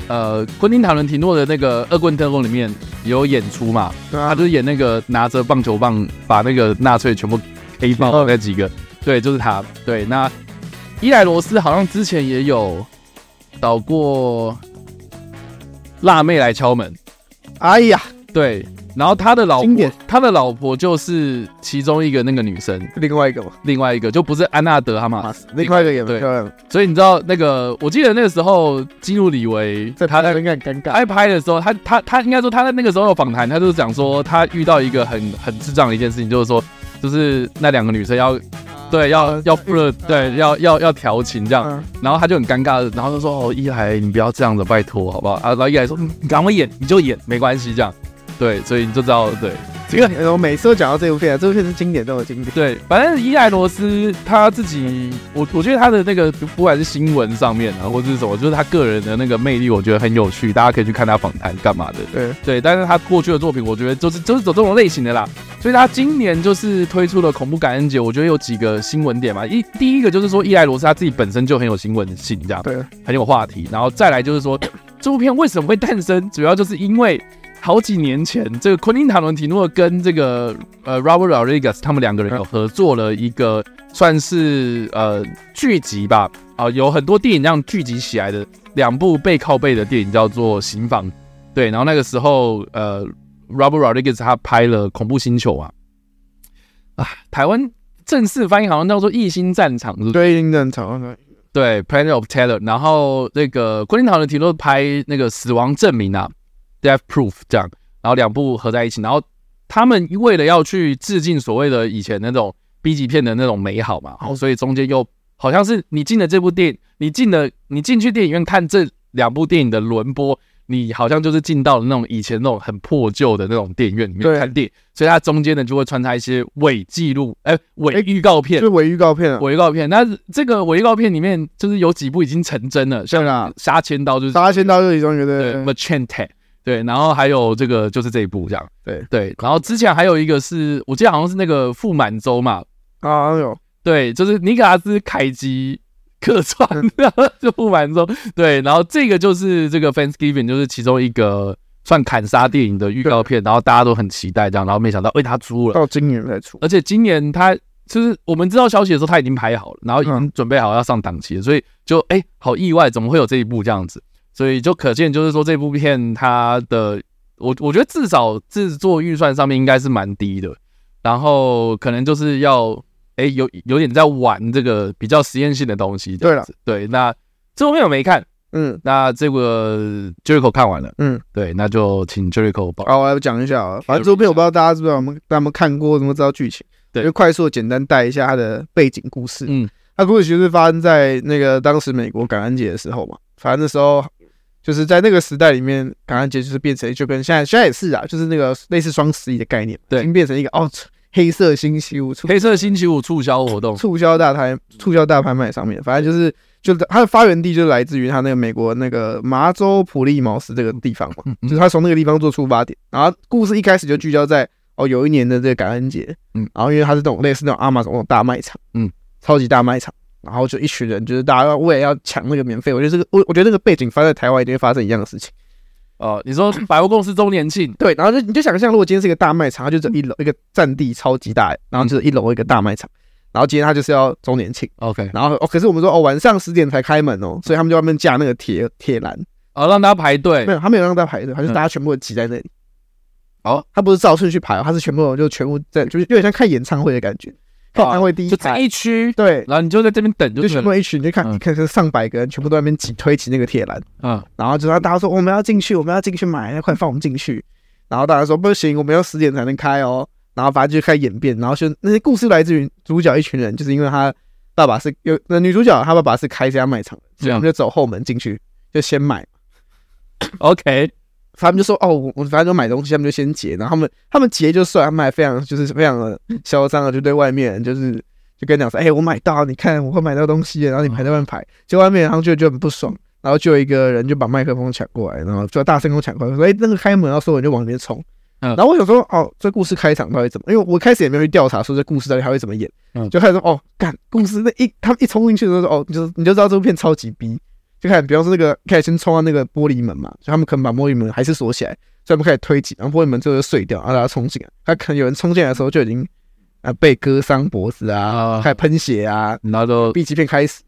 呃昆汀塔伦提诺的那个恶棍特工里面有演出嘛，啊、他就是演那个拿着棒球棒把那个纳粹全部黑爆那几个，对，就是他。对，那伊莱罗斯好像之前也有导过辣妹来敲门，哎呀，对。然后他的老婆，他的老婆就是其中一个那个女生，另外一个嘛，另外一个就不是安娜德哈马斯，另外一个也很漂亮。所以你知道那个，我记得那个时候基努李维在他应该很尴尬，他拍的时候，他他他应该说他在那个时候有访谈，他就是讲说他遇到一个很很智障的一件事情，就是说就是那两个女生要对要要付了对要要要调情这样，然后他就很尴尬，然后就说哦一来你不要这样子，拜托好不好？啊？然后一来说你赶快演你就演没关系这样。对，所以你就知道，对这个我每次都讲到这部片啊，这部片是经典中的经典。对，反正伊莱罗斯他自己，我我觉得他的那个不管是新闻上面啊，或者是什么，就是他个人的那个魅力，我觉得很有趣，大家可以去看他访谈干嘛的。对对，但是他过去的作品，我觉得就是就是走这种类型的啦。所以他今年就是推出了恐怖感恩节，我觉得有几个新闻点嘛。一第一个就是说伊莱罗斯他自己本身就很有新闻性，这样对，很有话题。然后再来就是说 这部片为什么会诞生，主要就是因为。好几年前，这个昆汀塔伦提诺跟这个呃 Robert Rodriguez 他们两个人有合作了一个算是呃剧集吧，啊、呃，有很多电影这样聚集起来的两部背靠背的电影叫做《刑房》，对，然后那个时候呃 Robert Rodriguez 他拍了《恐怖星球》啊，啊，台湾正式翻译好像叫做《异星战场》是？对，异星战场，对，《Planet of Terror》，然后那个昆汀塔伦提诺拍那个《死亡证明》啊。Death Proof 这样，然后两部合在一起，然后他们为了要去致敬所谓的以前那种 B 级片的那种美好嘛，然后所以中间又好像是你进了这部电影，你进了你进去电影院看这两部电影的轮播，你好像就是进到了那种以前那种很破旧的那种电影院里面看电影，所以它中间呢就会穿插一些伪纪录，哎，伪预告片，就伪预告片，伪预告片。那这个伪预告片里面就是有几部已经成真了，像《杀千刀》就是《杀千刀》就是其中一个对，Machete。对，然后还有这个就是这一部这样，对对，然后之前还有一个是我记得好像是那个傅满洲嘛，啊有，对，就是尼可拉斯凯奇 客串，然后就傅满洲，对，然后这个就是这个 Thanksgiving 就是其中一个算砍杀电影的预告片，然后大家都很期待这样，然后没想到为他出了，到今年才出，而且今年他就是我们知道消息的时候他已经拍好了，然后已经准备好要上档期了，所以就哎好意外，怎么会有这一部这样子？所以就可见，就是说这部片它的，我我觉得至少制作预算上面应该是蛮低的，然后可能就是要，哎，有有点在玩这个比较实验性的东西。对了，对，那这部片我没看。嗯，那这个 Jericho 看完了。嗯，对，那就请 Jericho 报。啊，我来讲一下啊。反正这部片我不知道大家知不知道，我们大家有没有看过，怎么知道剧情？对，就快速简单带一下它的背景故事。嗯，它故事其实是发生在那个当时美国感恩节的时候嘛。反正那时候就是在那个时代里面，感恩节就是变成就跟现在现在也是啊，就是那个类似双十一的概念，对，已经变成一个哦，黑色星期五，黑色星期五促销活动，促销大拍，促销大拍卖上面，反正就是。就它的发源地就来自于它那个美国那个麻州普利茅斯这个地方嘛，就是它从那个地方做出发点，然后故事一开始就聚焦在哦有一年的这个感恩节，嗯，然后因为它是这种类似那种阿玛总那种大卖场，嗯，超级大卖场，然后就一群人就是大家要为了要抢那个免费，我觉得这个我我觉得那个背景发在台湾一定会发生一样的事情。哦，你说百货公司周年庆，对，然后就你就想象如果今天是一个大卖场，它就这一楼一个占地超级大，然后就是一楼一个大卖场。然后今天它就是要周年庆，OK。然后哦，可是我们说哦，晚上十点才开门哦，所以他们就外面架那个铁铁栏，哦，让大家排队。没有，他没有让大家排队，他就大家全部都挤在那里。哦，他不是照顺序排，他是全部就全部在，就是有点像看演唱会的感觉。看演唱会第一就这一区，对，然后你就在这边等，就全部一区，你就看，你看是上百个人全部都在那边挤推起那个铁栏，嗯，然后就让大家说我们要进去，我们要进去买，要快放我们进去。然后大家说不行，我们要十点才能开哦。然后反正就开始演变，然后就那些故事来自于主角一群人，就是因为他爸爸是有那女主角，她爸爸是开这家卖场的，所以我们就走后门进去，就先买。OK，他们就说哦，我我反正就买东西，他们就先结，然后他们他们结就算，他们还非常就是非常的嚣张的，就对外面人就是就跟你讲说，哎，我买到，你看我会买到东西，然后你排在外面排，就外面然后就就很不爽，然后就有一个人就把麦克风抢过来，然后就大声跟我抢过来，说，哎，那个开门，然后所有人就往里面冲。然后我想说，哦，这故事开场到底怎么？因为我开始也没有去调查说这故事到底还会怎么演，嗯，就开始说，哦，干故事那一他们一冲进去的时候，哦，你就你就知道这部片超级逼，就开始，比方说那个开始先冲到那个玻璃门嘛，就他们可能把玻璃门还是锁起来，所以他们开始推挤，然后玻璃门最后就碎掉，然后大家冲进来，他可能有人冲进来的时候就已经啊被割伤脖子啊，开始喷血啊，然后就 B 级片开始，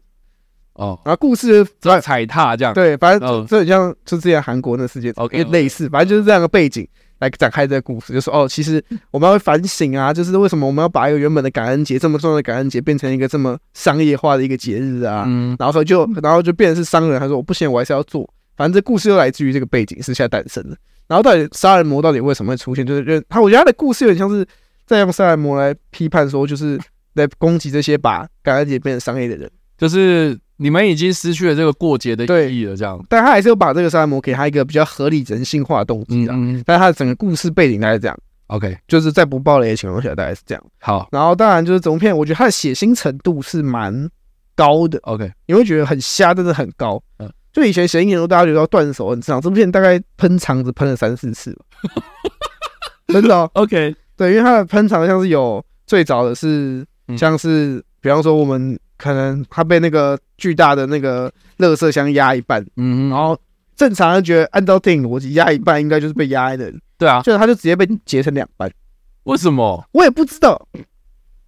哦，然后故事在踩踏这样，对，反正这很像就之前韩国那事件，OK，类似，反正就是这样的背景。来展开这个故事，就说哦，其实我们要会反省啊，就是为什么我们要把一个原本的感恩节这么重要的感恩节变成一个这么商业化的一个节日啊？嗯，然后说就然后就变成是商人，他说我不行，我还是要做。反正这故事又来自于这个背景是现在诞生的。然后到底杀人魔到底为什么会出现？就是他，我觉得他的故事有点像是在用杀人魔来批判说，就是来攻击这些把感恩节变成商业的人，就是。你们已经失去了这个过节的意义了，这样，但他还是有把这个杀人魔给他一个比较合理人性化的动机的，嗯，但是他的整个故事背景大概是这样，OK，就是在不爆雷的情况下大概是这样。好，然后当然就是整部片，我觉得他的血腥程度是蛮高的，OK，你会觉得很瞎，真的很高，嗯，就以前血腥片大家觉得要断手很正常，这部片大概喷肠子喷了三四次吧，真的哦，OK，对，因为它的喷肠像是有最早的是像是比方说我们。可能他被那个巨大的那个垃圾箱压一半，嗯，然后正常人觉得按照电影逻辑压一半应该就是被压的，对啊，就是他就直接被截成两半，为什么？我也不知道，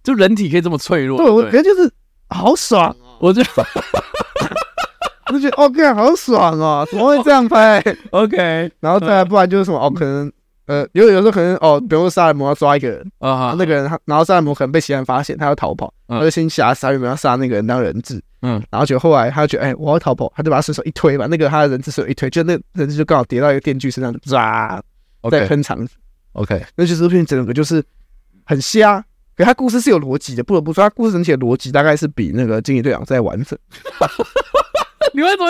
就人体可以这么脆弱？对，我觉得就是好爽，我就 我就觉得 OK，好爽哦，怎么会这样拍？OK，然后再来，不然就是什么哦，可能。呃，有有时候可能哦，比如说杀人魔要抓一个人啊，那个人他，然后杀人魔可能被其他人发现，他要逃跑，他就先杀杀人魔要杀那个人当人质，嗯，然后就后来他就觉得，哎，我要逃跑，他就把他随手一推，把那个他的人质手一推，就那人质就刚好跌到一个电锯身上，抓，在喷肠子，OK，那就是这片整个就是很瞎，可他故事是有逻辑的，不得不说，他故事整体的逻辑大概是比那个惊奇队长在完整。你为什么？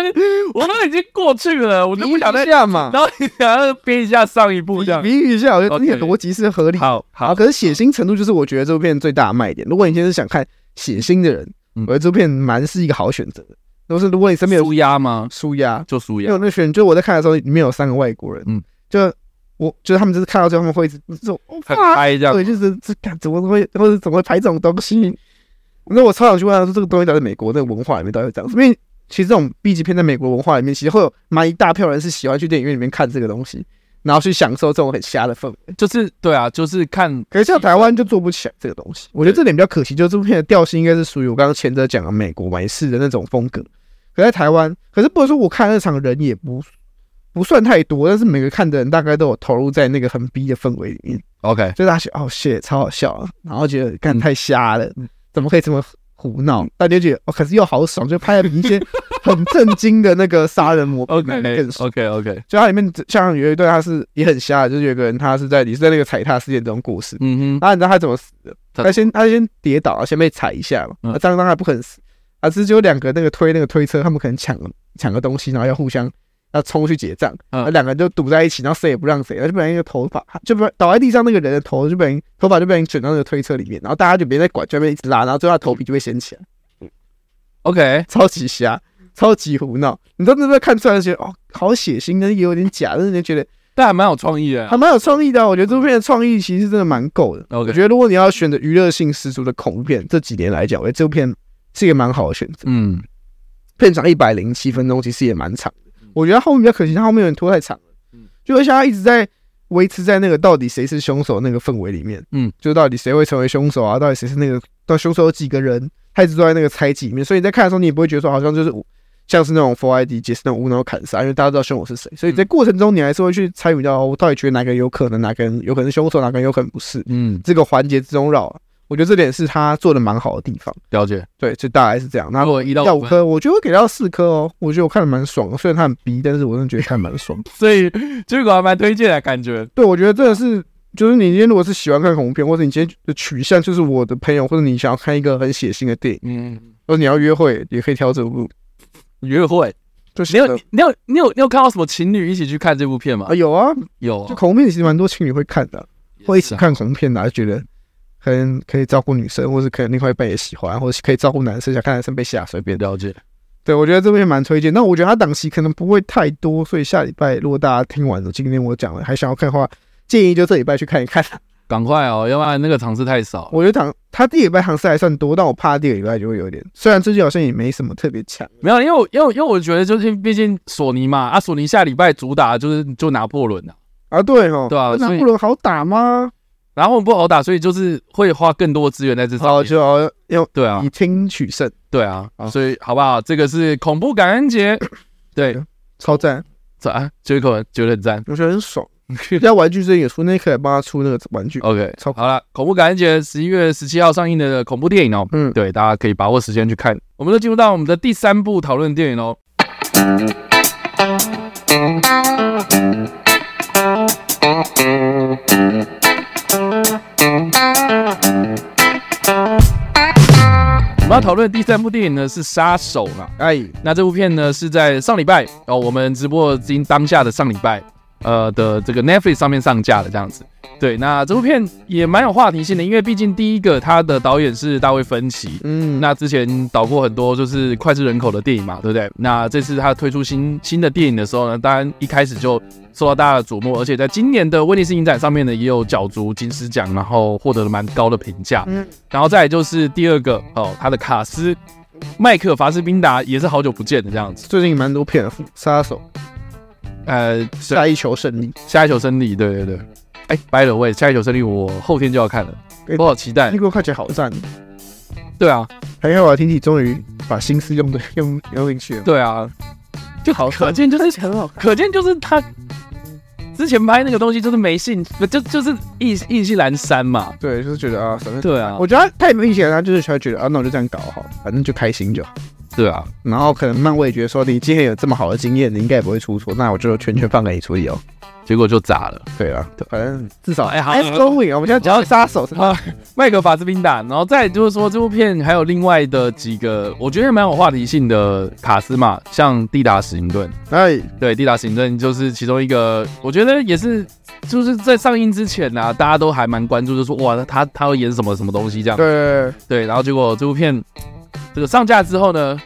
我都已经过去了，我就不想再 这样嘛。然后你想要编一下上一部这样，比喻一下，我觉得这些逻辑是合理。好，好。可是血腥程度就是我觉得这部片最大的卖点。如果你现在是想看血腥的人，我觉得这部片蛮是一个好选择的。都是如果你身边有舒压吗？舒压就舒压。因为那选，就我在看的时候，里面有三个外国人，嗯，就我就是他们就是看到之后他们会一直这种很嗨这样，对，就是这看怎么会或者怎么会拍这种东西？那我超想去问他说，这个东西到底美国那个文化里面到底怎么样？因为其实这种 B 级片在美国文化里面，其实会有蛮一大票人是喜欢去电影院里面看这个东西，然后去享受这种很瞎的氛围。就是对啊，就是看。可是像台湾就做不起来这个东西，我觉得这点比较可惜。就是这部片的调性应该是属于我刚刚前者讲的美国美式的那种风格。可在台湾，可是不能说我看那场人也不不算太多，但是每个看的人大概都有投入在那个很逼的氛围里面。OK，所以大家觉得哦，shit，超好笑啊，然后觉得干太瞎了，怎么可以这么？胡闹，但就觉得哦，可是又好爽，就拍了比一些很震惊的那个杀人魔 更爽。OK OK，就它里面像有一对，他是也很瞎，就是有个人他是在你是在那个踩踏事件中过世，嗯哼，那你知道他怎么死的？他先他先跌倒，先被踩一下嘛，那当当还不肯死，啊，只有两个那个推那个推车，他们可能抢抢个东西，然后要互相。要冲去结账，那两个人就堵在一起，然后谁也不让谁，然后就不然一个头发就不倒在地上，那个人的头就被人头发就被人卷到那个推车里面，然后大家就别再管，就那边一直拉，然后最后他头皮就被掀起来。嗯，OK，超级瞎，超级胡闹，你真的在看出来觉得哦，好血腥，但是也有点假，但是你觉得但还蛮有创意的，还蛮有创意的。我觉得这部片的创意其实真的蛮够的。我觉得如果你要选择娱乐性十足的恐怖片，这几年来讲，我觉得这部片是一个蛮好的选择。嗯，片长一百零七分钟，其实也蛮长。我觉得后面比较可惜，他后面有点拖太长了。嗯，就像他一直在维持在那个到底谁是凶手那个氛围里面。嗯，就到底谁会成为凶手啊？到底谁是那个？到凶手有几个人？他一直都在那个猜忌里面。所以你在看的时候，你也不会觉得说好像就是像是那种 4ID 解释那种无脑砍杀，因为大家知道凶手是谁。所以在过程中，你还是会去参与到我到底觉得哪个人有可能，哪个人有可能是凶手，哪个人有可能不是。嗯，这个环节之中绕。我觉得这点是他做的蛮好的地方。了解，对，就大概是这样。那我一到五颗，我觉得我给到四颗哦。我觉得我看的蛮爽的，虽然他很逼，但是我真的觉得看蛮爽。所以这个还蛮推荐的感觉。对，我觉得真的是，就是你今天如果是喜欢看恐怖片，或者你今天的取向就是我的朋友，或者你想要看一个很血腥的电影，嗯，或者你要约会，也可以挑这部。约会，就是你有你有你有你有看到什么情侣一起去看这部片吗？啊，有啊，有啊。就恐怖片其实蛮多情侣会看的，会一起看恐怖片的，就觉得。可能可以照顾女生，或是可能另外一半也喜欢，或是可以照顾男生，想看男生被吓，随便了解。对，我觉得这边蛮推荐。那我觉得他档期可能不会太多，所以下礼拜如果大家听完了今天我讲了，还想要看的话，建议就这礼拜去看一看。赶快哦，要不然那个场次太少。我觉得场他第一礼拜场次还算多，但我怕第二礼拜就会有点。虽然最近好像也没什么特别强，没有，因为我因为因为我觉得就是毕竟索尼嘛，啊，索尼下礼拜主打就是就拿破仑啊，啊对哦，对啊，拿破仑好打吗？然后我们不好打，所以就是会花更多的资源在这上面。哦，就要用对啊，以听取胜。对啊，所以好不好？这个是恐怖感恩节，对，超赞，赞，这一口觉得很赞，我觉得很爽。人家玩具最近也出，那可以帮他出那个玩具。OK，超好了。恐怖感恩节十一月十七号上映的恐怖电影哦，嗯，对，大家可以把握时间去看。我们就进入到我们的第三部讨论电影哦。们要讨论的第三部电影呢是《杀手》嘛？哎，那这部片呢是在上礼拜哦，我们直播今当下的上礼拜，呃的这个 Netflix 上面上架的这样子。对，那这部片也蛮有话题性的，因为毕竟第一个他的导演是大卫芬奇，嗯，那之前导过很多就是脍炙人口的电影嘛，对不对？那这次他推出新新的电影的时候呢，当然一开始就受到大家的瞩目，而且在今年的威尼斯影展上面呢，也有角逐金狮奖，然后获得了蛮高的评价。嗯，然后再来就是第二个哦，他的卡斯麦克法斯宾达也是好久不见的这样子，最近蛮多片杀手，呃，下一球胜利，下一球胜利，对对对。哎，by the way，下一球胜利我后天就要看了，我好期待。那个看起来好赞。对啊，还好啊听你终于把心思用的用用进去了。对啊，就好，可见就是很好，可见就是他之前拍那个东西就是没兴趣，就就是意意兴阑珊嘛。对，就是觉得啊，反正对啊，我觉得他太明显了，他就是才觉得啊，那我就这样搞好，反正就开心就好。对啊，然后可能漫威觉得说你今天有这么好的经验，你应该也不会出错，那我就全权放给你处理哦。结果就砸了，对啊，反正至少哎好，Let's go win 我们现在讲到杀手是吧？麦克法斯宾达，然后再就是说这部片还有另外的几个，我觉得蛮有话题性的卡斯嘛，像蒂达史宁顿，哎，对，蒂达史宁顿就是其中一个，我觉得也是就是在上映之前呢、啊，大家都还蛮关注，就说哇，他他会演什么什么东西这样，对对，然后结果这部片这个上架之后呢。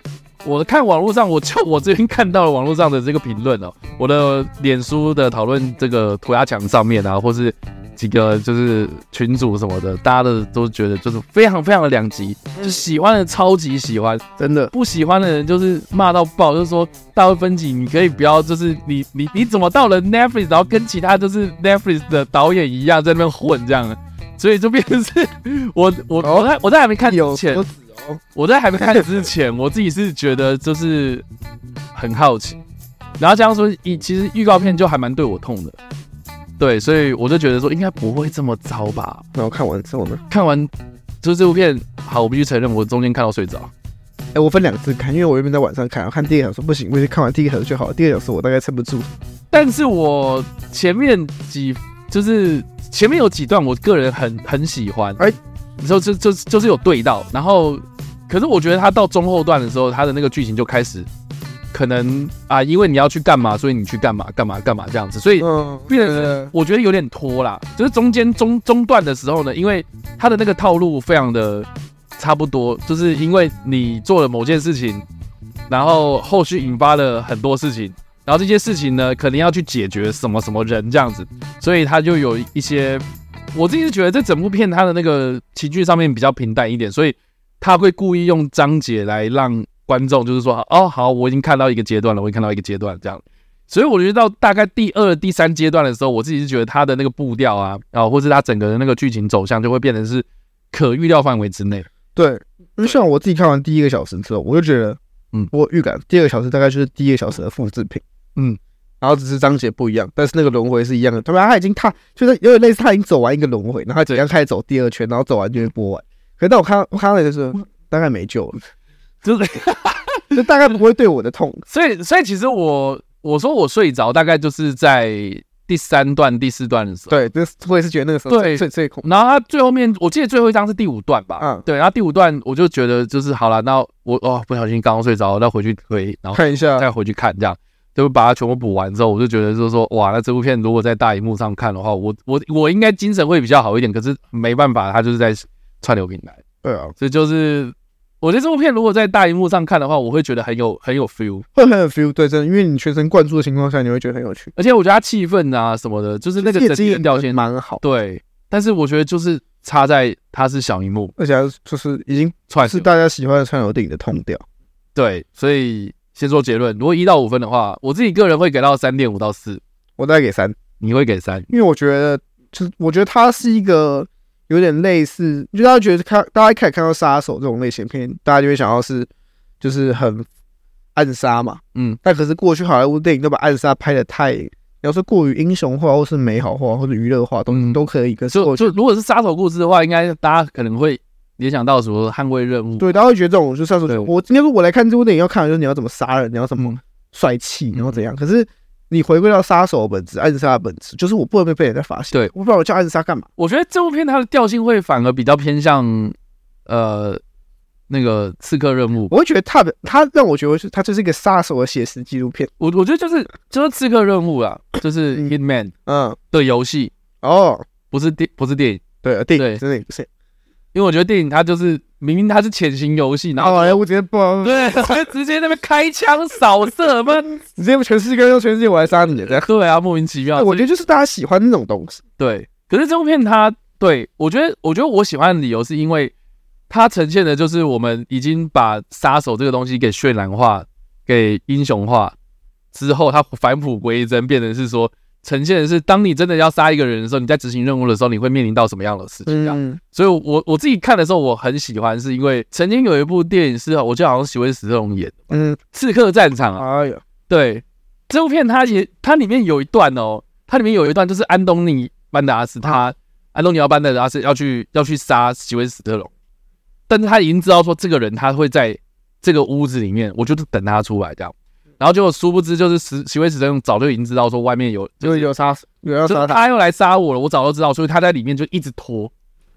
我看网络上，我就我这边看到了网络上的这个评论哦，我的脸书的讨论这个涂鸦墙上面啊，或是几个就是群主什么的，大家的都觉得就是非常非常的两极，就喜欢的超级喜欢，真的不喜欢的人就是骂到爆，就是说大卫芬奇，你可以不要就是你你你怎么到了 Netflix，然后跟其他就是 Netflix 的导演一样在那边混这样，所以就变成是我我我在我在还没看之前。我在还没看之前，我自己是觉得就是很好奇，然后这样说，一其实预告片就还蛮对我痛的，对，所以我就觉得说应该不会这么糟吧。那我看完之后呢？看完就是这部片，好，我必须承认，我中间看到睡着。哎、欸，我分两次看，因为我原本在晚上看，我看第一个小时不行，我就看完第一个小时就好了。第二个小时我大概撑不住。但是我前面几就是前面有几段，我个人很很喜欢。哎、欸，就就就就是有对到，然后可是我觉得他到中后段的时候，他的那个剧情就开始。可能啊，因为你要去干嘛，所以你去干嘛干嘛干嘛这样子，所以变得我觉得有点拖啦。就是中间中中段的时候呢，因为他的那个套路非常的差不多，就是因为你做了某件事情，然后后续引发了很多事情，然后这些事情呢，可能要去解决什么什么人这样子，所以他就有一些，我自己是觉得这整部片他的那个情绪上面比较平淡一点，所以他会故意用章节来让。观众就是说，哦，好，我已经看到一个阶段了，我已经看到一个阶段这样，所以我觉得到大概第二、第三阶段的时候，我自己是觉得他的那个步调啊，啊，或是他整个的那个剧情走向，就会变成是可预料范围之内。对，因为像我自己看完第一个小时之后，我就觉得，嗯，我预感第二个小时大概就是第一个小时的复制品，嗯，然后只是章节不一样，但是那个轮回是一样的。他们他已经踏就是有点类似他已经走完一个轮回，然后他怎样开始走第二圈，然后走完就会播完。可是当我看我看到的时候，大概没救了。就是，就大概不会对我的痛，所以，所以其实我我说我睡着，大概就是在第三段、第四段的时候。对，就是我也是觉得那个时候最最最恐。然后他最后面，我记得最后一张是第五段吧？嗯，对。然后第五段我就觉得就是好了，那我哦不小心刚刚睡着，那回去推，然后看一下，再回去看，这样就把它全部补完之后，我就觉得就是说哇，那这部片如果在大荧幕上看的话，我我我应该精神会比较好一点。可是没办法，它就是在串流平台。对啊，所以就是。我觉得这部片如果在大荧幕上看的话，我会觉得很有很有 feel，会很有 feel。对，真的，因为你全神贯注的情况下，你会觉得很有趣。而且我觉得它气氛啊什么的，就是那个整体调性蛮好。对，但是我觉得就是差在它是小荧幕，而且就是已经是大家喜欢的串流电影的痛调。对，所以先做结论，如果一到五分的话，我自己个人会给到三点五到四，我大概给三，你会给三，因为我觉得就是我觉得它是一个。有点类似，就大家觉得看，大家一开始看到杀手这种类型片，大家就会想到是，就是很暗杀嘛，嗯。但可是过去好莱坞电影都把暗杀拍的太，要是过于英雄化，或是美好化，或者娱乐化，都、嗯、都可以。可是就就如果是杀手故事的话，应该大家可能会联想到什么捍卫任务？对，大家会觉得这种就杀手。我今天说我来看这部电影，要看的就是你要怎么杀人，你要怎么帅气，然后怎样。嗯、可是。你回归到杀手的本质，暗杀的本质，就是我不能被被人家发现。对，我不知道我叫暗杀干嘛。我觉得这部片它的调性会反而比较偏向，呃，那个刺客任务。我会觉得它的他让我觉得是，它就是一个杀手的写实纪录片。我我觉得就是就是刺客任务啊，就是 Hitman 嗯的游戏哦，不是电不是电影，对电影真的不是。因为我觉得电影它就是明明它是潜行游戏，然后哎，我直接崩对，直接那边开枪扫射嘛，直接全世界用全世界我来杀你，这样对啊，莫名其妙。我觉得就是大家喜欢那种东西。对，可是这部片它对我觉得，我觉得我喜欢的理由是因为它呈现的就是我们已经把杀手这个东西给渲染化、给英雄化之后，它返璞归真，变成是说。呈现的是，当你真的要杀一个人的时候，你在执行任务的时候，你会面临到什么样的事情？这样，嗯、所以我我自己看的时候，我很喜欢，是因为曾经有一部电影是，我记得好像是席威斯·史特龙演的，嗯，《刺客战场》啊，哎呀，对，这部片它也它里面有一段哦，它里面有一段就是安东尼·班德拉斯，他、啊、安东尼奥·班德拉斯要去要去杀席威斯·史特龙，但是他已经知道说这个人他会在这个屋子里面，我就是等他出来这样。然后结果殊不知，就是石席威斯史特龙早就已经知道说外面有，就是有杀，有要杀他，他要来杀我了。我早就知道，所以他在里面就一直拖，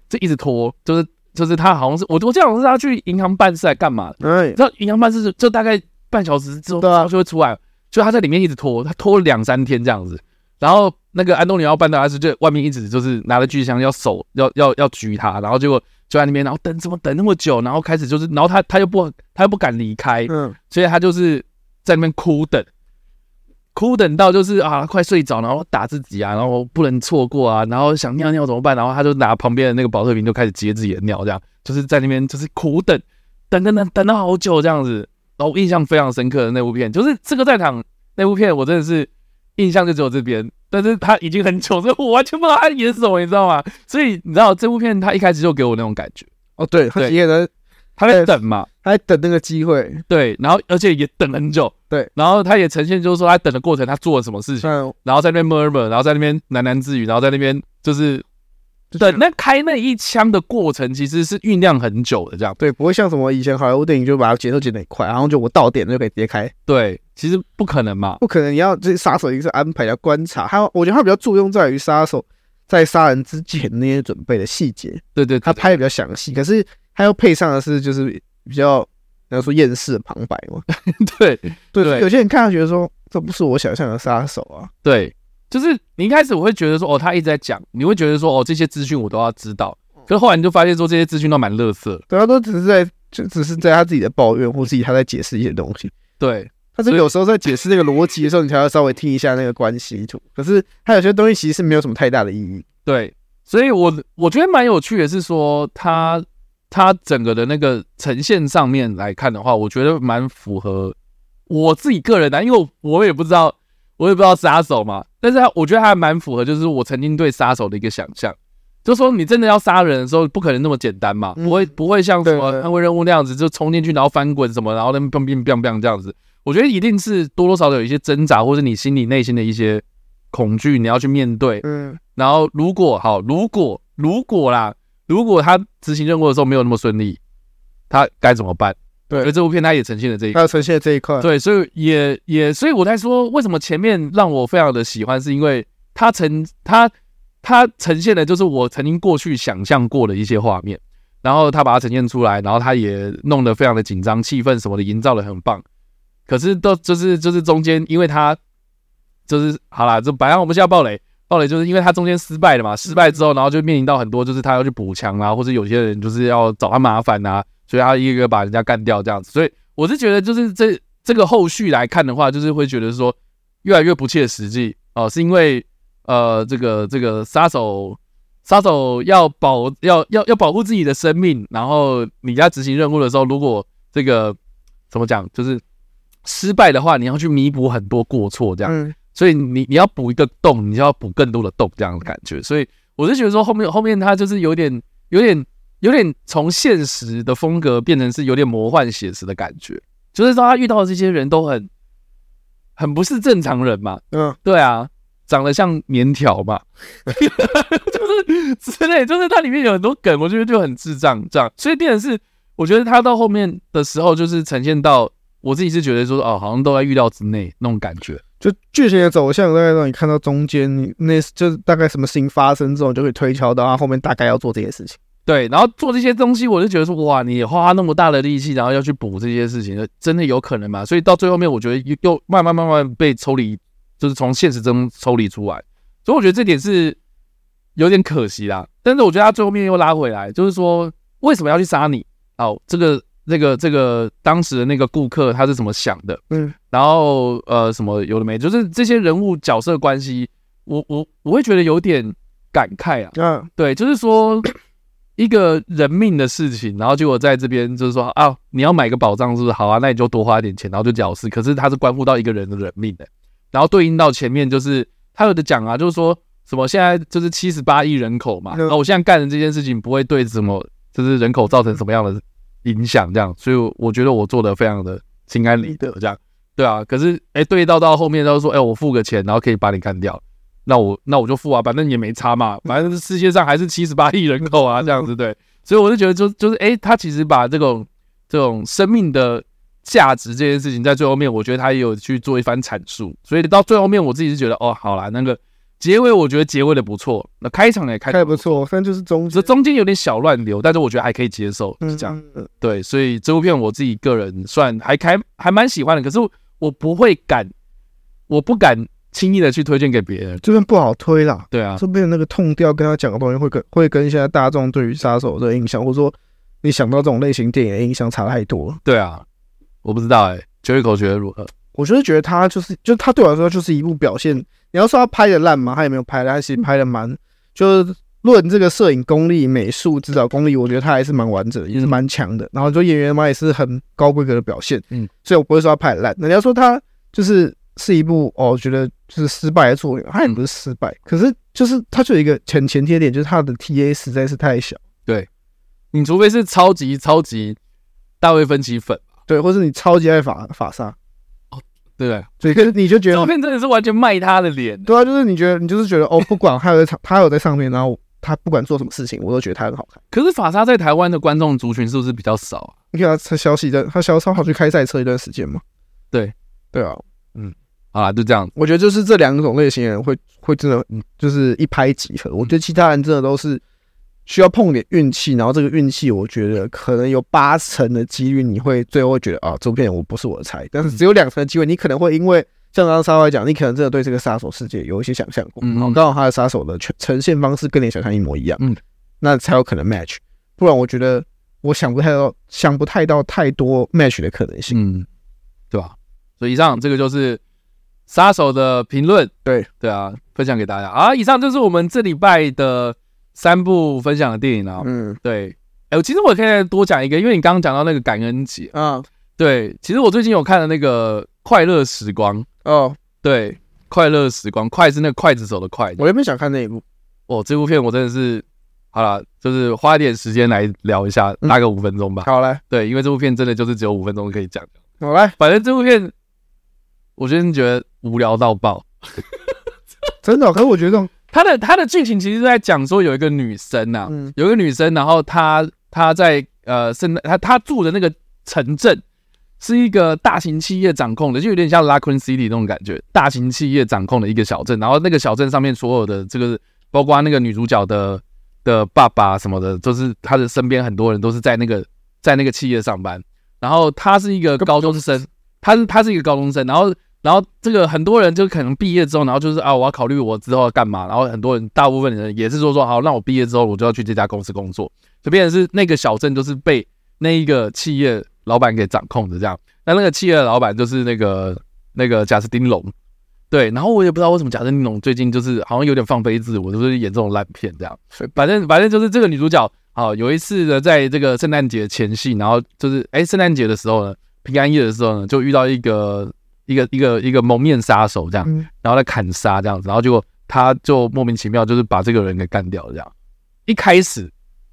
就一直拖，就是就是他好像是我我记得好像是他去银行办事来干嘛？嗯，知道银行办事就大概半小时之后，对啊，就会出来。就他在里面一直拖，他拖了两三天这样子。然后那个安东尼奥班德拉斯就外面一直就是拿着巨枪要守，要要要狙他。然后结果就在那边，然后等怎么等那么久？然后开始就是，然后他他又不他又不敢离开，嗯，所以他就是。在那边哭等，哭等到就是啊，快睡着，然后打自己啊，然后不能错过啊，然后想尿尿怎么办？然后他就拿旁边的那个保特瓶就开始接自己的尿，这样就是在那边就是苦等，等等等等了好久这样子。然后我印象非常深刻的那部片就是这个战场那部片，我真的是印象就只有这边，但是他已经很久，所以我完全不知道他演什么，你知道吗？所以你知道这部片他一开始就给我那种感觉哦，对，他演的。他在等嘛，他在等那个机会，对，然后而且也等很久，对，然后他也呈现就是说他等的过程，他做了什么事情，然后在那边 murmur，然后在那边喃喃自语，然后在那边就是等，那开那一枪的过程其实是酝酿很久的，这样对，不会像什么以前好莱坞电影就把它节奏剪得很快，然后就我到点了就可以直接开。对，其实不可能嘛，不可能。你要这杀手一定是安排要观察，还有我觉得他比较注重在于杀手在杀人之前那些准备的细节。对，对对，他拍的比较详细，可是他要配上的是就是比较，然后说厌世的旁白嘛。对对对，有些人看上去觉得说这不是我想象的杀手啊。对。就是你一开始我会觉得说哦，他一直在讲，你会觉得说哦，这些资讯我都要知道。可是后来你就发现说这些资讯都蛮垃圾，对，他都只是在就只是在他自己的抱怨或自己他在解释一些东西。对，他是有时候在解释那个逻辑的时候，你才要稍微听一下那个关系图。可是他有些东西其实是没有什么太大的意义。对，所以我我觉得蛮有趣的是说他他整个的那个呈现上面来看的话，我觉得蛮符合我自己个人的，因为我我也不知道。我也不知道杀手嘛，但是他我觉得还蛮符合，就是我曾经对杀手的一个想象，就说你真的要杀人的时候，不可能那么简单嘛，不会不会像什么捍卫任务那样子，就冲进去然后翻滚什么，然后那边砰砰砰砰这样子。我觉得一定是多多少少有一些挣扎，或者你心里内心的一些恐惧，你要去面对。嗯，然后如果好，如果如果啦，如果他执行任务的时候没有那么顺利，他该怎么办？对，所以这部片他也呈现了这一块，它呈现了这一块。对，所以也也，所以我在说，为什么前面让我非常的喜欢，是因为他呈他他呈现的就是我曾经过去想象过的一些画面，然后他把它呈现出来，然后他也弄得非常的紧张，气氛什么的营造的很棒。可是都就是就是中间，因为他就是好啦，就本来我们现在爆雷，爆雷就是因为他中间失败了嘛，失败之后，然后就面临到很多，就是他要去补强啊，或者有些人就是要找他麻烦啊。所以他一个个把人家干掉这样子，所以我是觉得就是这这个后续来看的话，就是会觉得说越来越不切实际。哦，是因为呃这个这个杀手杀手要保要要要保护自己的生命，然后你在执行任务的时候，如果这个怎么讲就是失败的话，你要去弥补很多过错这样，所以你你要补一个洞，你就要补更多的洞这样的感觉，所以我是觉得说后面后面他就是有点有点。有点从现实的风格变成是有点魔幻写实的感觉，就是说他遇到的这些人都很很不是正常人嘛，嗯，对啊，长得像棉条嘛，就是之类，就是它里面有很多梗，我觉得就很智障这样，所以变成是我觉得他到后面的时候，就是呈现到我自己是觉得说哦，好像都在预料之内那种感觉，就剧情的走向大概让你看到中间，那就是大概什么事情发生之后，就可以推敲到他后面大概要做这些事情。对，然后做这些东西，我就觉得说，哇，你花那么大的力气，然后要去补这些事情，真的有可能吗？所以到最后面，我觉得又又慢慢慢慢被抽离，就是从现实中抽离出来。所以我觉得这点是有点可惜啦。但是我觉得他最后面又拉回来，就是说为什么要去杀你？哦，这个、这个、这个当时的那个顾客他是怎么想的？嗯，然后呃，什么有的没，就是这些人物角色关系，我我我会觉得有点感慨啊。嗯，对，就是说。一个人命的事情，然后结果在这边就是说啊，你要买个保障是不是？好啊，那你就多花一点钱，然后就了事。可是它是关乎到一个人的人命的，然后对应到前面就是他有的讲啊，就是说什么现在就是七十八亿人口嘛，然后我现在干的这件事情不会对什么就是人口造成什么样的影响，这样，所以我觉得我做的非常的心安理得，这样，对啊。可是哎，对到到后面他就说，哎，我付个钱，然后可以把你干掉。那我那我就付啊，反正也没差嘛，反正世界上还是七十八亿人口啊，这样子对，所以我就觉得就就是哎、他其实把这种这种生命的价值这件事情，在最后面，我觉得他也有去做一番阐述，所以到最后面，我自己是觉得哦，好啦，那个结尾我觉得结尾的不错，那开场也开开不错，反正就是中这中间有点小乱流，但是我觉得还可以接受，是这样，对，所以这部片我自己个人算还开还蛮喜欢的，可是我不会敢，我不敢。轻易的去推荐给别人，这边不好推啦。对啊，这边那个痛调跟他讲的东西会跟会跟现在大众对于杀手的印象，或者说你想到这种类型电影的印象差太多。对啊，我不知道哎、欸，九一口觉得如何？我就是觉得他就是，就他对我来说就是一部表现。你要说他拍的烂吗？他也没有拍烂，他其实拍的蛮，就是论这个摄影功力、美术指导功力，我觉得他还是蛮完整的，也是蛮强的。然后就演员嘛，也是很高规格的表现。嗯，所以我不会说他拍的烂。那你要说他就是。是一部哦，我觉得就是失败的作品，他也不是失败，可是就是他就有一个前前提点，就是他的 TA 实在是太小。对，你除非是超级超级大卫芬奇粉，对，或是你超级爱法法对，所以可是你就觉得照片真的是完全卖他的脸，对啊，就是你觉得你就是觉得哦，不管他有在场，他有在上面，然后他不管做什么事情，我都觉得他很好看。可是法沙在台湾的观众族群是不是比较少啊？你看他消息的，他消超跑去开赛车一段时间嘛？对，对啊，嗯，好啦，就这样。我觉得就是这两种类型的人会会真的，就是一拍即合。我觉得其他人真的都是需要碰点运气，然后这个运气，我觉得可能有八成的几率你会最后会觉得啊，这部片我不是我的菜，但是只有两成的机会，你可能会因为。像刚刚沙来讲，你可能真的对这个杀手世界有一些想象过，然后刚好他的杀手的呈呈现方式跟你想象一模一样，嗯，那才有可能 match，不然我觉得我想不太到，想不太到太多 match 的可能性，嗯，对吧？所以以上这个就是杀手的评论，对对啊，分享给大家啊。以上就是我们这礼拜的三部分享的电影啊，嗯，对，哎、欸，其实我可以再多讲一个，因为你刚刚讲到那个感恩节嗯，对，其实我最近有看的那个快乐时光。哦，对，快乐时光，快是那个刽子手的快。我原本想看那一部，哦，这部片我真的是，好了，就是花一点时间来聊一下，大概五分钟吧。好嘞，对，因为这部片真的就是只有五分钟可以讲。好嘞，反正这部片，我真的觉得无聊到爆，真的。可是我觉得这种，他的他的剧情其实是在讲说有一个女生呐，有一个女生，然后她她在呃圣诞，她她住的那个城镇。是一个大型企业掌控的，就有点像 Raccoon City 那种感觉，大型企业掌控的一个小镇。然后那个小镇上面所有的这个，包括那个女主角的的爸爸什么的，就是她的身边很多人都是在那个在那个企业上班。然后她是一个高中生，她是她是一个高中生。然后然后这个很多人就可能毕业之后，然后就是啊，我要考虑我之后要干嘛。然后很多人，大部分人也是说说好，那我毕业之后我就要去这家公司工作。就变成是那个小镇就是被那一个企业。老板给掌控的这样，那那个企业的老板就是那个那个贾斯汀龙，对，然后我也不知道为什么贾斯汀龙最近就是好像有点放飞自我，就是演这种烂片这样。反正反正就是这个女主角，好有一次呢，在这个圣诞节前夕，然后就是哎圣诞节的时候呢，平安夜的时候呢，就遇到一个一个一个一个蒙面杀手这样，然后来砍杀这样子，然后结果他就莫名其妙就是把这个人给干掉了这样，一开始。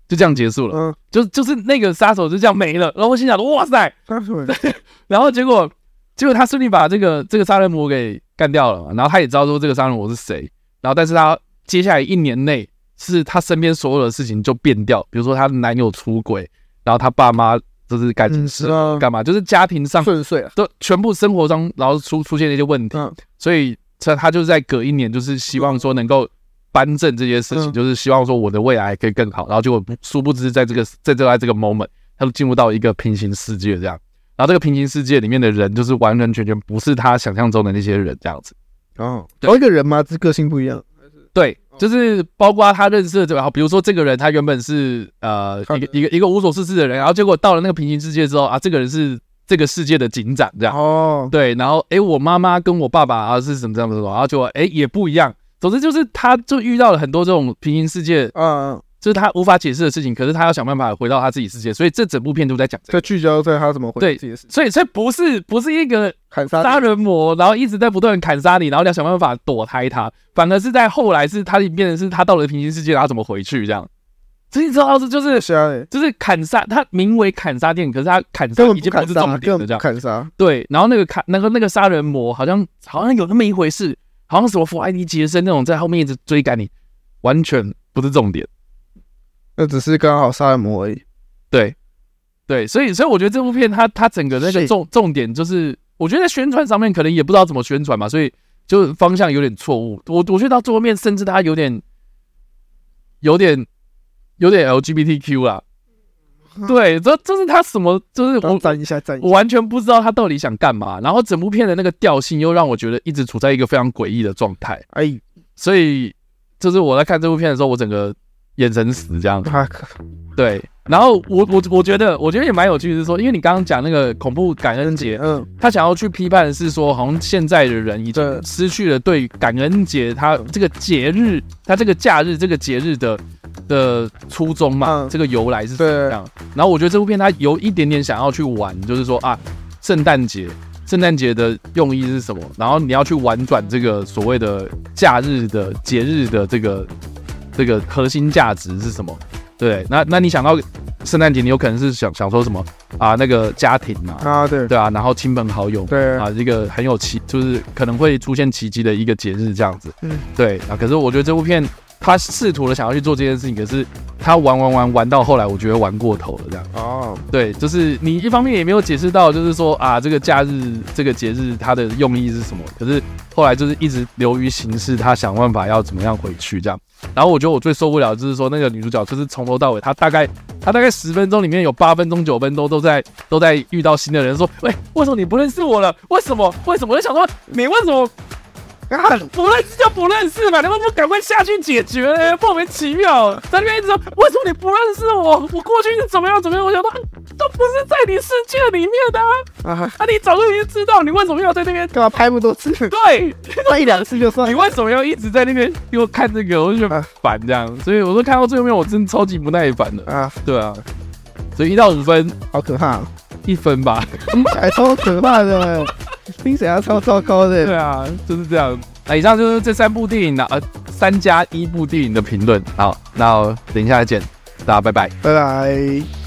就这样结束了，嗯，就就是那个杀手就这样没了，然后我心想说，哇塞，对，然后结果结果他顺利把这个这个杀人魔给干掉了，然后他也知道说这个杀人魔是谁，然后但是他接下来一年内是他身边所有的事情就变掉，比如说他的男友出轨，然后他爸妈就是感情是干嘛，就是家庭上顺遂啊，都全部生活中然后出出现了一些问题，所以他他就是在隔一年就是希望说能够。扳正这些事情，就是希望说我的未来可以更好，然后结果殊不知在这个在就在这个 moment，他就进入到一个平行世界这样，然后这个平行世界里面的人就是完完全全不是他想象中的那些人这样子。哦，同一个人吗？这个性不一样？对，就是包括他认识的这个，比如说这个人他原本是呃一个一个一个无所事事的人，然后结果到了那个平行世界之后啊，这个人是这个世界的警长这样。哦，对，然后哎，我妈妈跟我爸爸啊是什么这样子，然后就哎也不一样。总之就是，他就遇到了很多这种平行世界，嗯，就是他无法解释的事情。可是他要想办法回到他自己世界，所以这整部片都在讲这个，在聚焦在他怎么回自己的世界。所以这不是不是一个砍杀杀人魔，然后一直在不断砍杀你，然后你要想办法躲开他。反而是在后来是他变成是他到了平行世界，然后怎么回去这样。所以你知道是就是就是砍杀，他名为砍杀电影，可是他砍杀已经不是重点了，这样砍杀。对，然后那个砍那个那个杀人魔好像好像有那么一回事。好像什么弗莱迪杰森那种在后面一直追赶你，完全不是重点，那只是刚好杀人魔而已。对，对，所以所以我觉得这部片它它整个那个重重点就是，我觉得在宣传上面可能也不知道怎么宣传嘛，所以就方向有点错误。我我觉得到最后面甚至它有点有点有点 LGBTQ 啦。对，这这是他什么？就是我站一下，站一下，我完全不知道他到底想干嘛。然后整部片的那个调性又让我觉得一直处在一个非常诡异的状态。哎，所以就是我在看这部片的时候，我整个眼神死这样子。对，然后我我我觉得我觉得也蛮有趣的是说，因为你刚刚讲那个恐怖感恩节，嗯，他想要去批判的是说，好像现在的人已经失去了对感恩节他这个节日，他这个假日这个节日的。的初衷嘛，嗯、这个由来是怎么样？然后我觉得这部片他有一点点想要去玩，就是说啊，圣诞节，圣诞节的用意是什么？然后你要去玩转这个所谓的假日的节日的这个这个核心价值是什么？对，那那你想到圣诞节，你有可能是想想说什么啊？那个家庭嘛，啊对对啊，然后亲朋好友，对啊，一个很有奇，就是可能会出现奇迹的一个节日这样子，嗯，对啊。可是我觉得这部片。他试图的想要去做这件事情，可是他玩玩玩玩到后来，我觉得玩过头了这样。哦，对，就是你一方面也没有解释到，就是说啊，这个假日这个节日它的用意是什么？可是后来就是一直流于形式，他想办法要怎么样回去这样。然后我觉得我最受不了就是说那个女主角就是从头到尾，她大概她大概十分钟里面有八分钟九分钟都在都在遇到新的人，说，喂，为什么你不认识我了？为什么？为什么？我就想说你为什么？啊，不认识就不认识嘛，你们不赶快下去解决嘞？莫名其妙，在那边一直说，为什么你不认识我？我过去是怎么样怎么样？我想说，都不是在你世界里面的啊！啊，啊你早就已经知道，你为什么要在那边？干嘛拍那么多次？对，拍一两次就算。你为什么要一直在那边给我看这个？我就觉得烦这样，所以我说看到最后面，我真的超级不耐烦的啊！对啊，所以一到五分，好可怕，一分吧，听起来超可怕的。听起来超糟糕的，对啊，就是这样。那以上就是这三部电影的呃三加一部电影的评论。好，那等一下再见，大家拜拜，拜拜。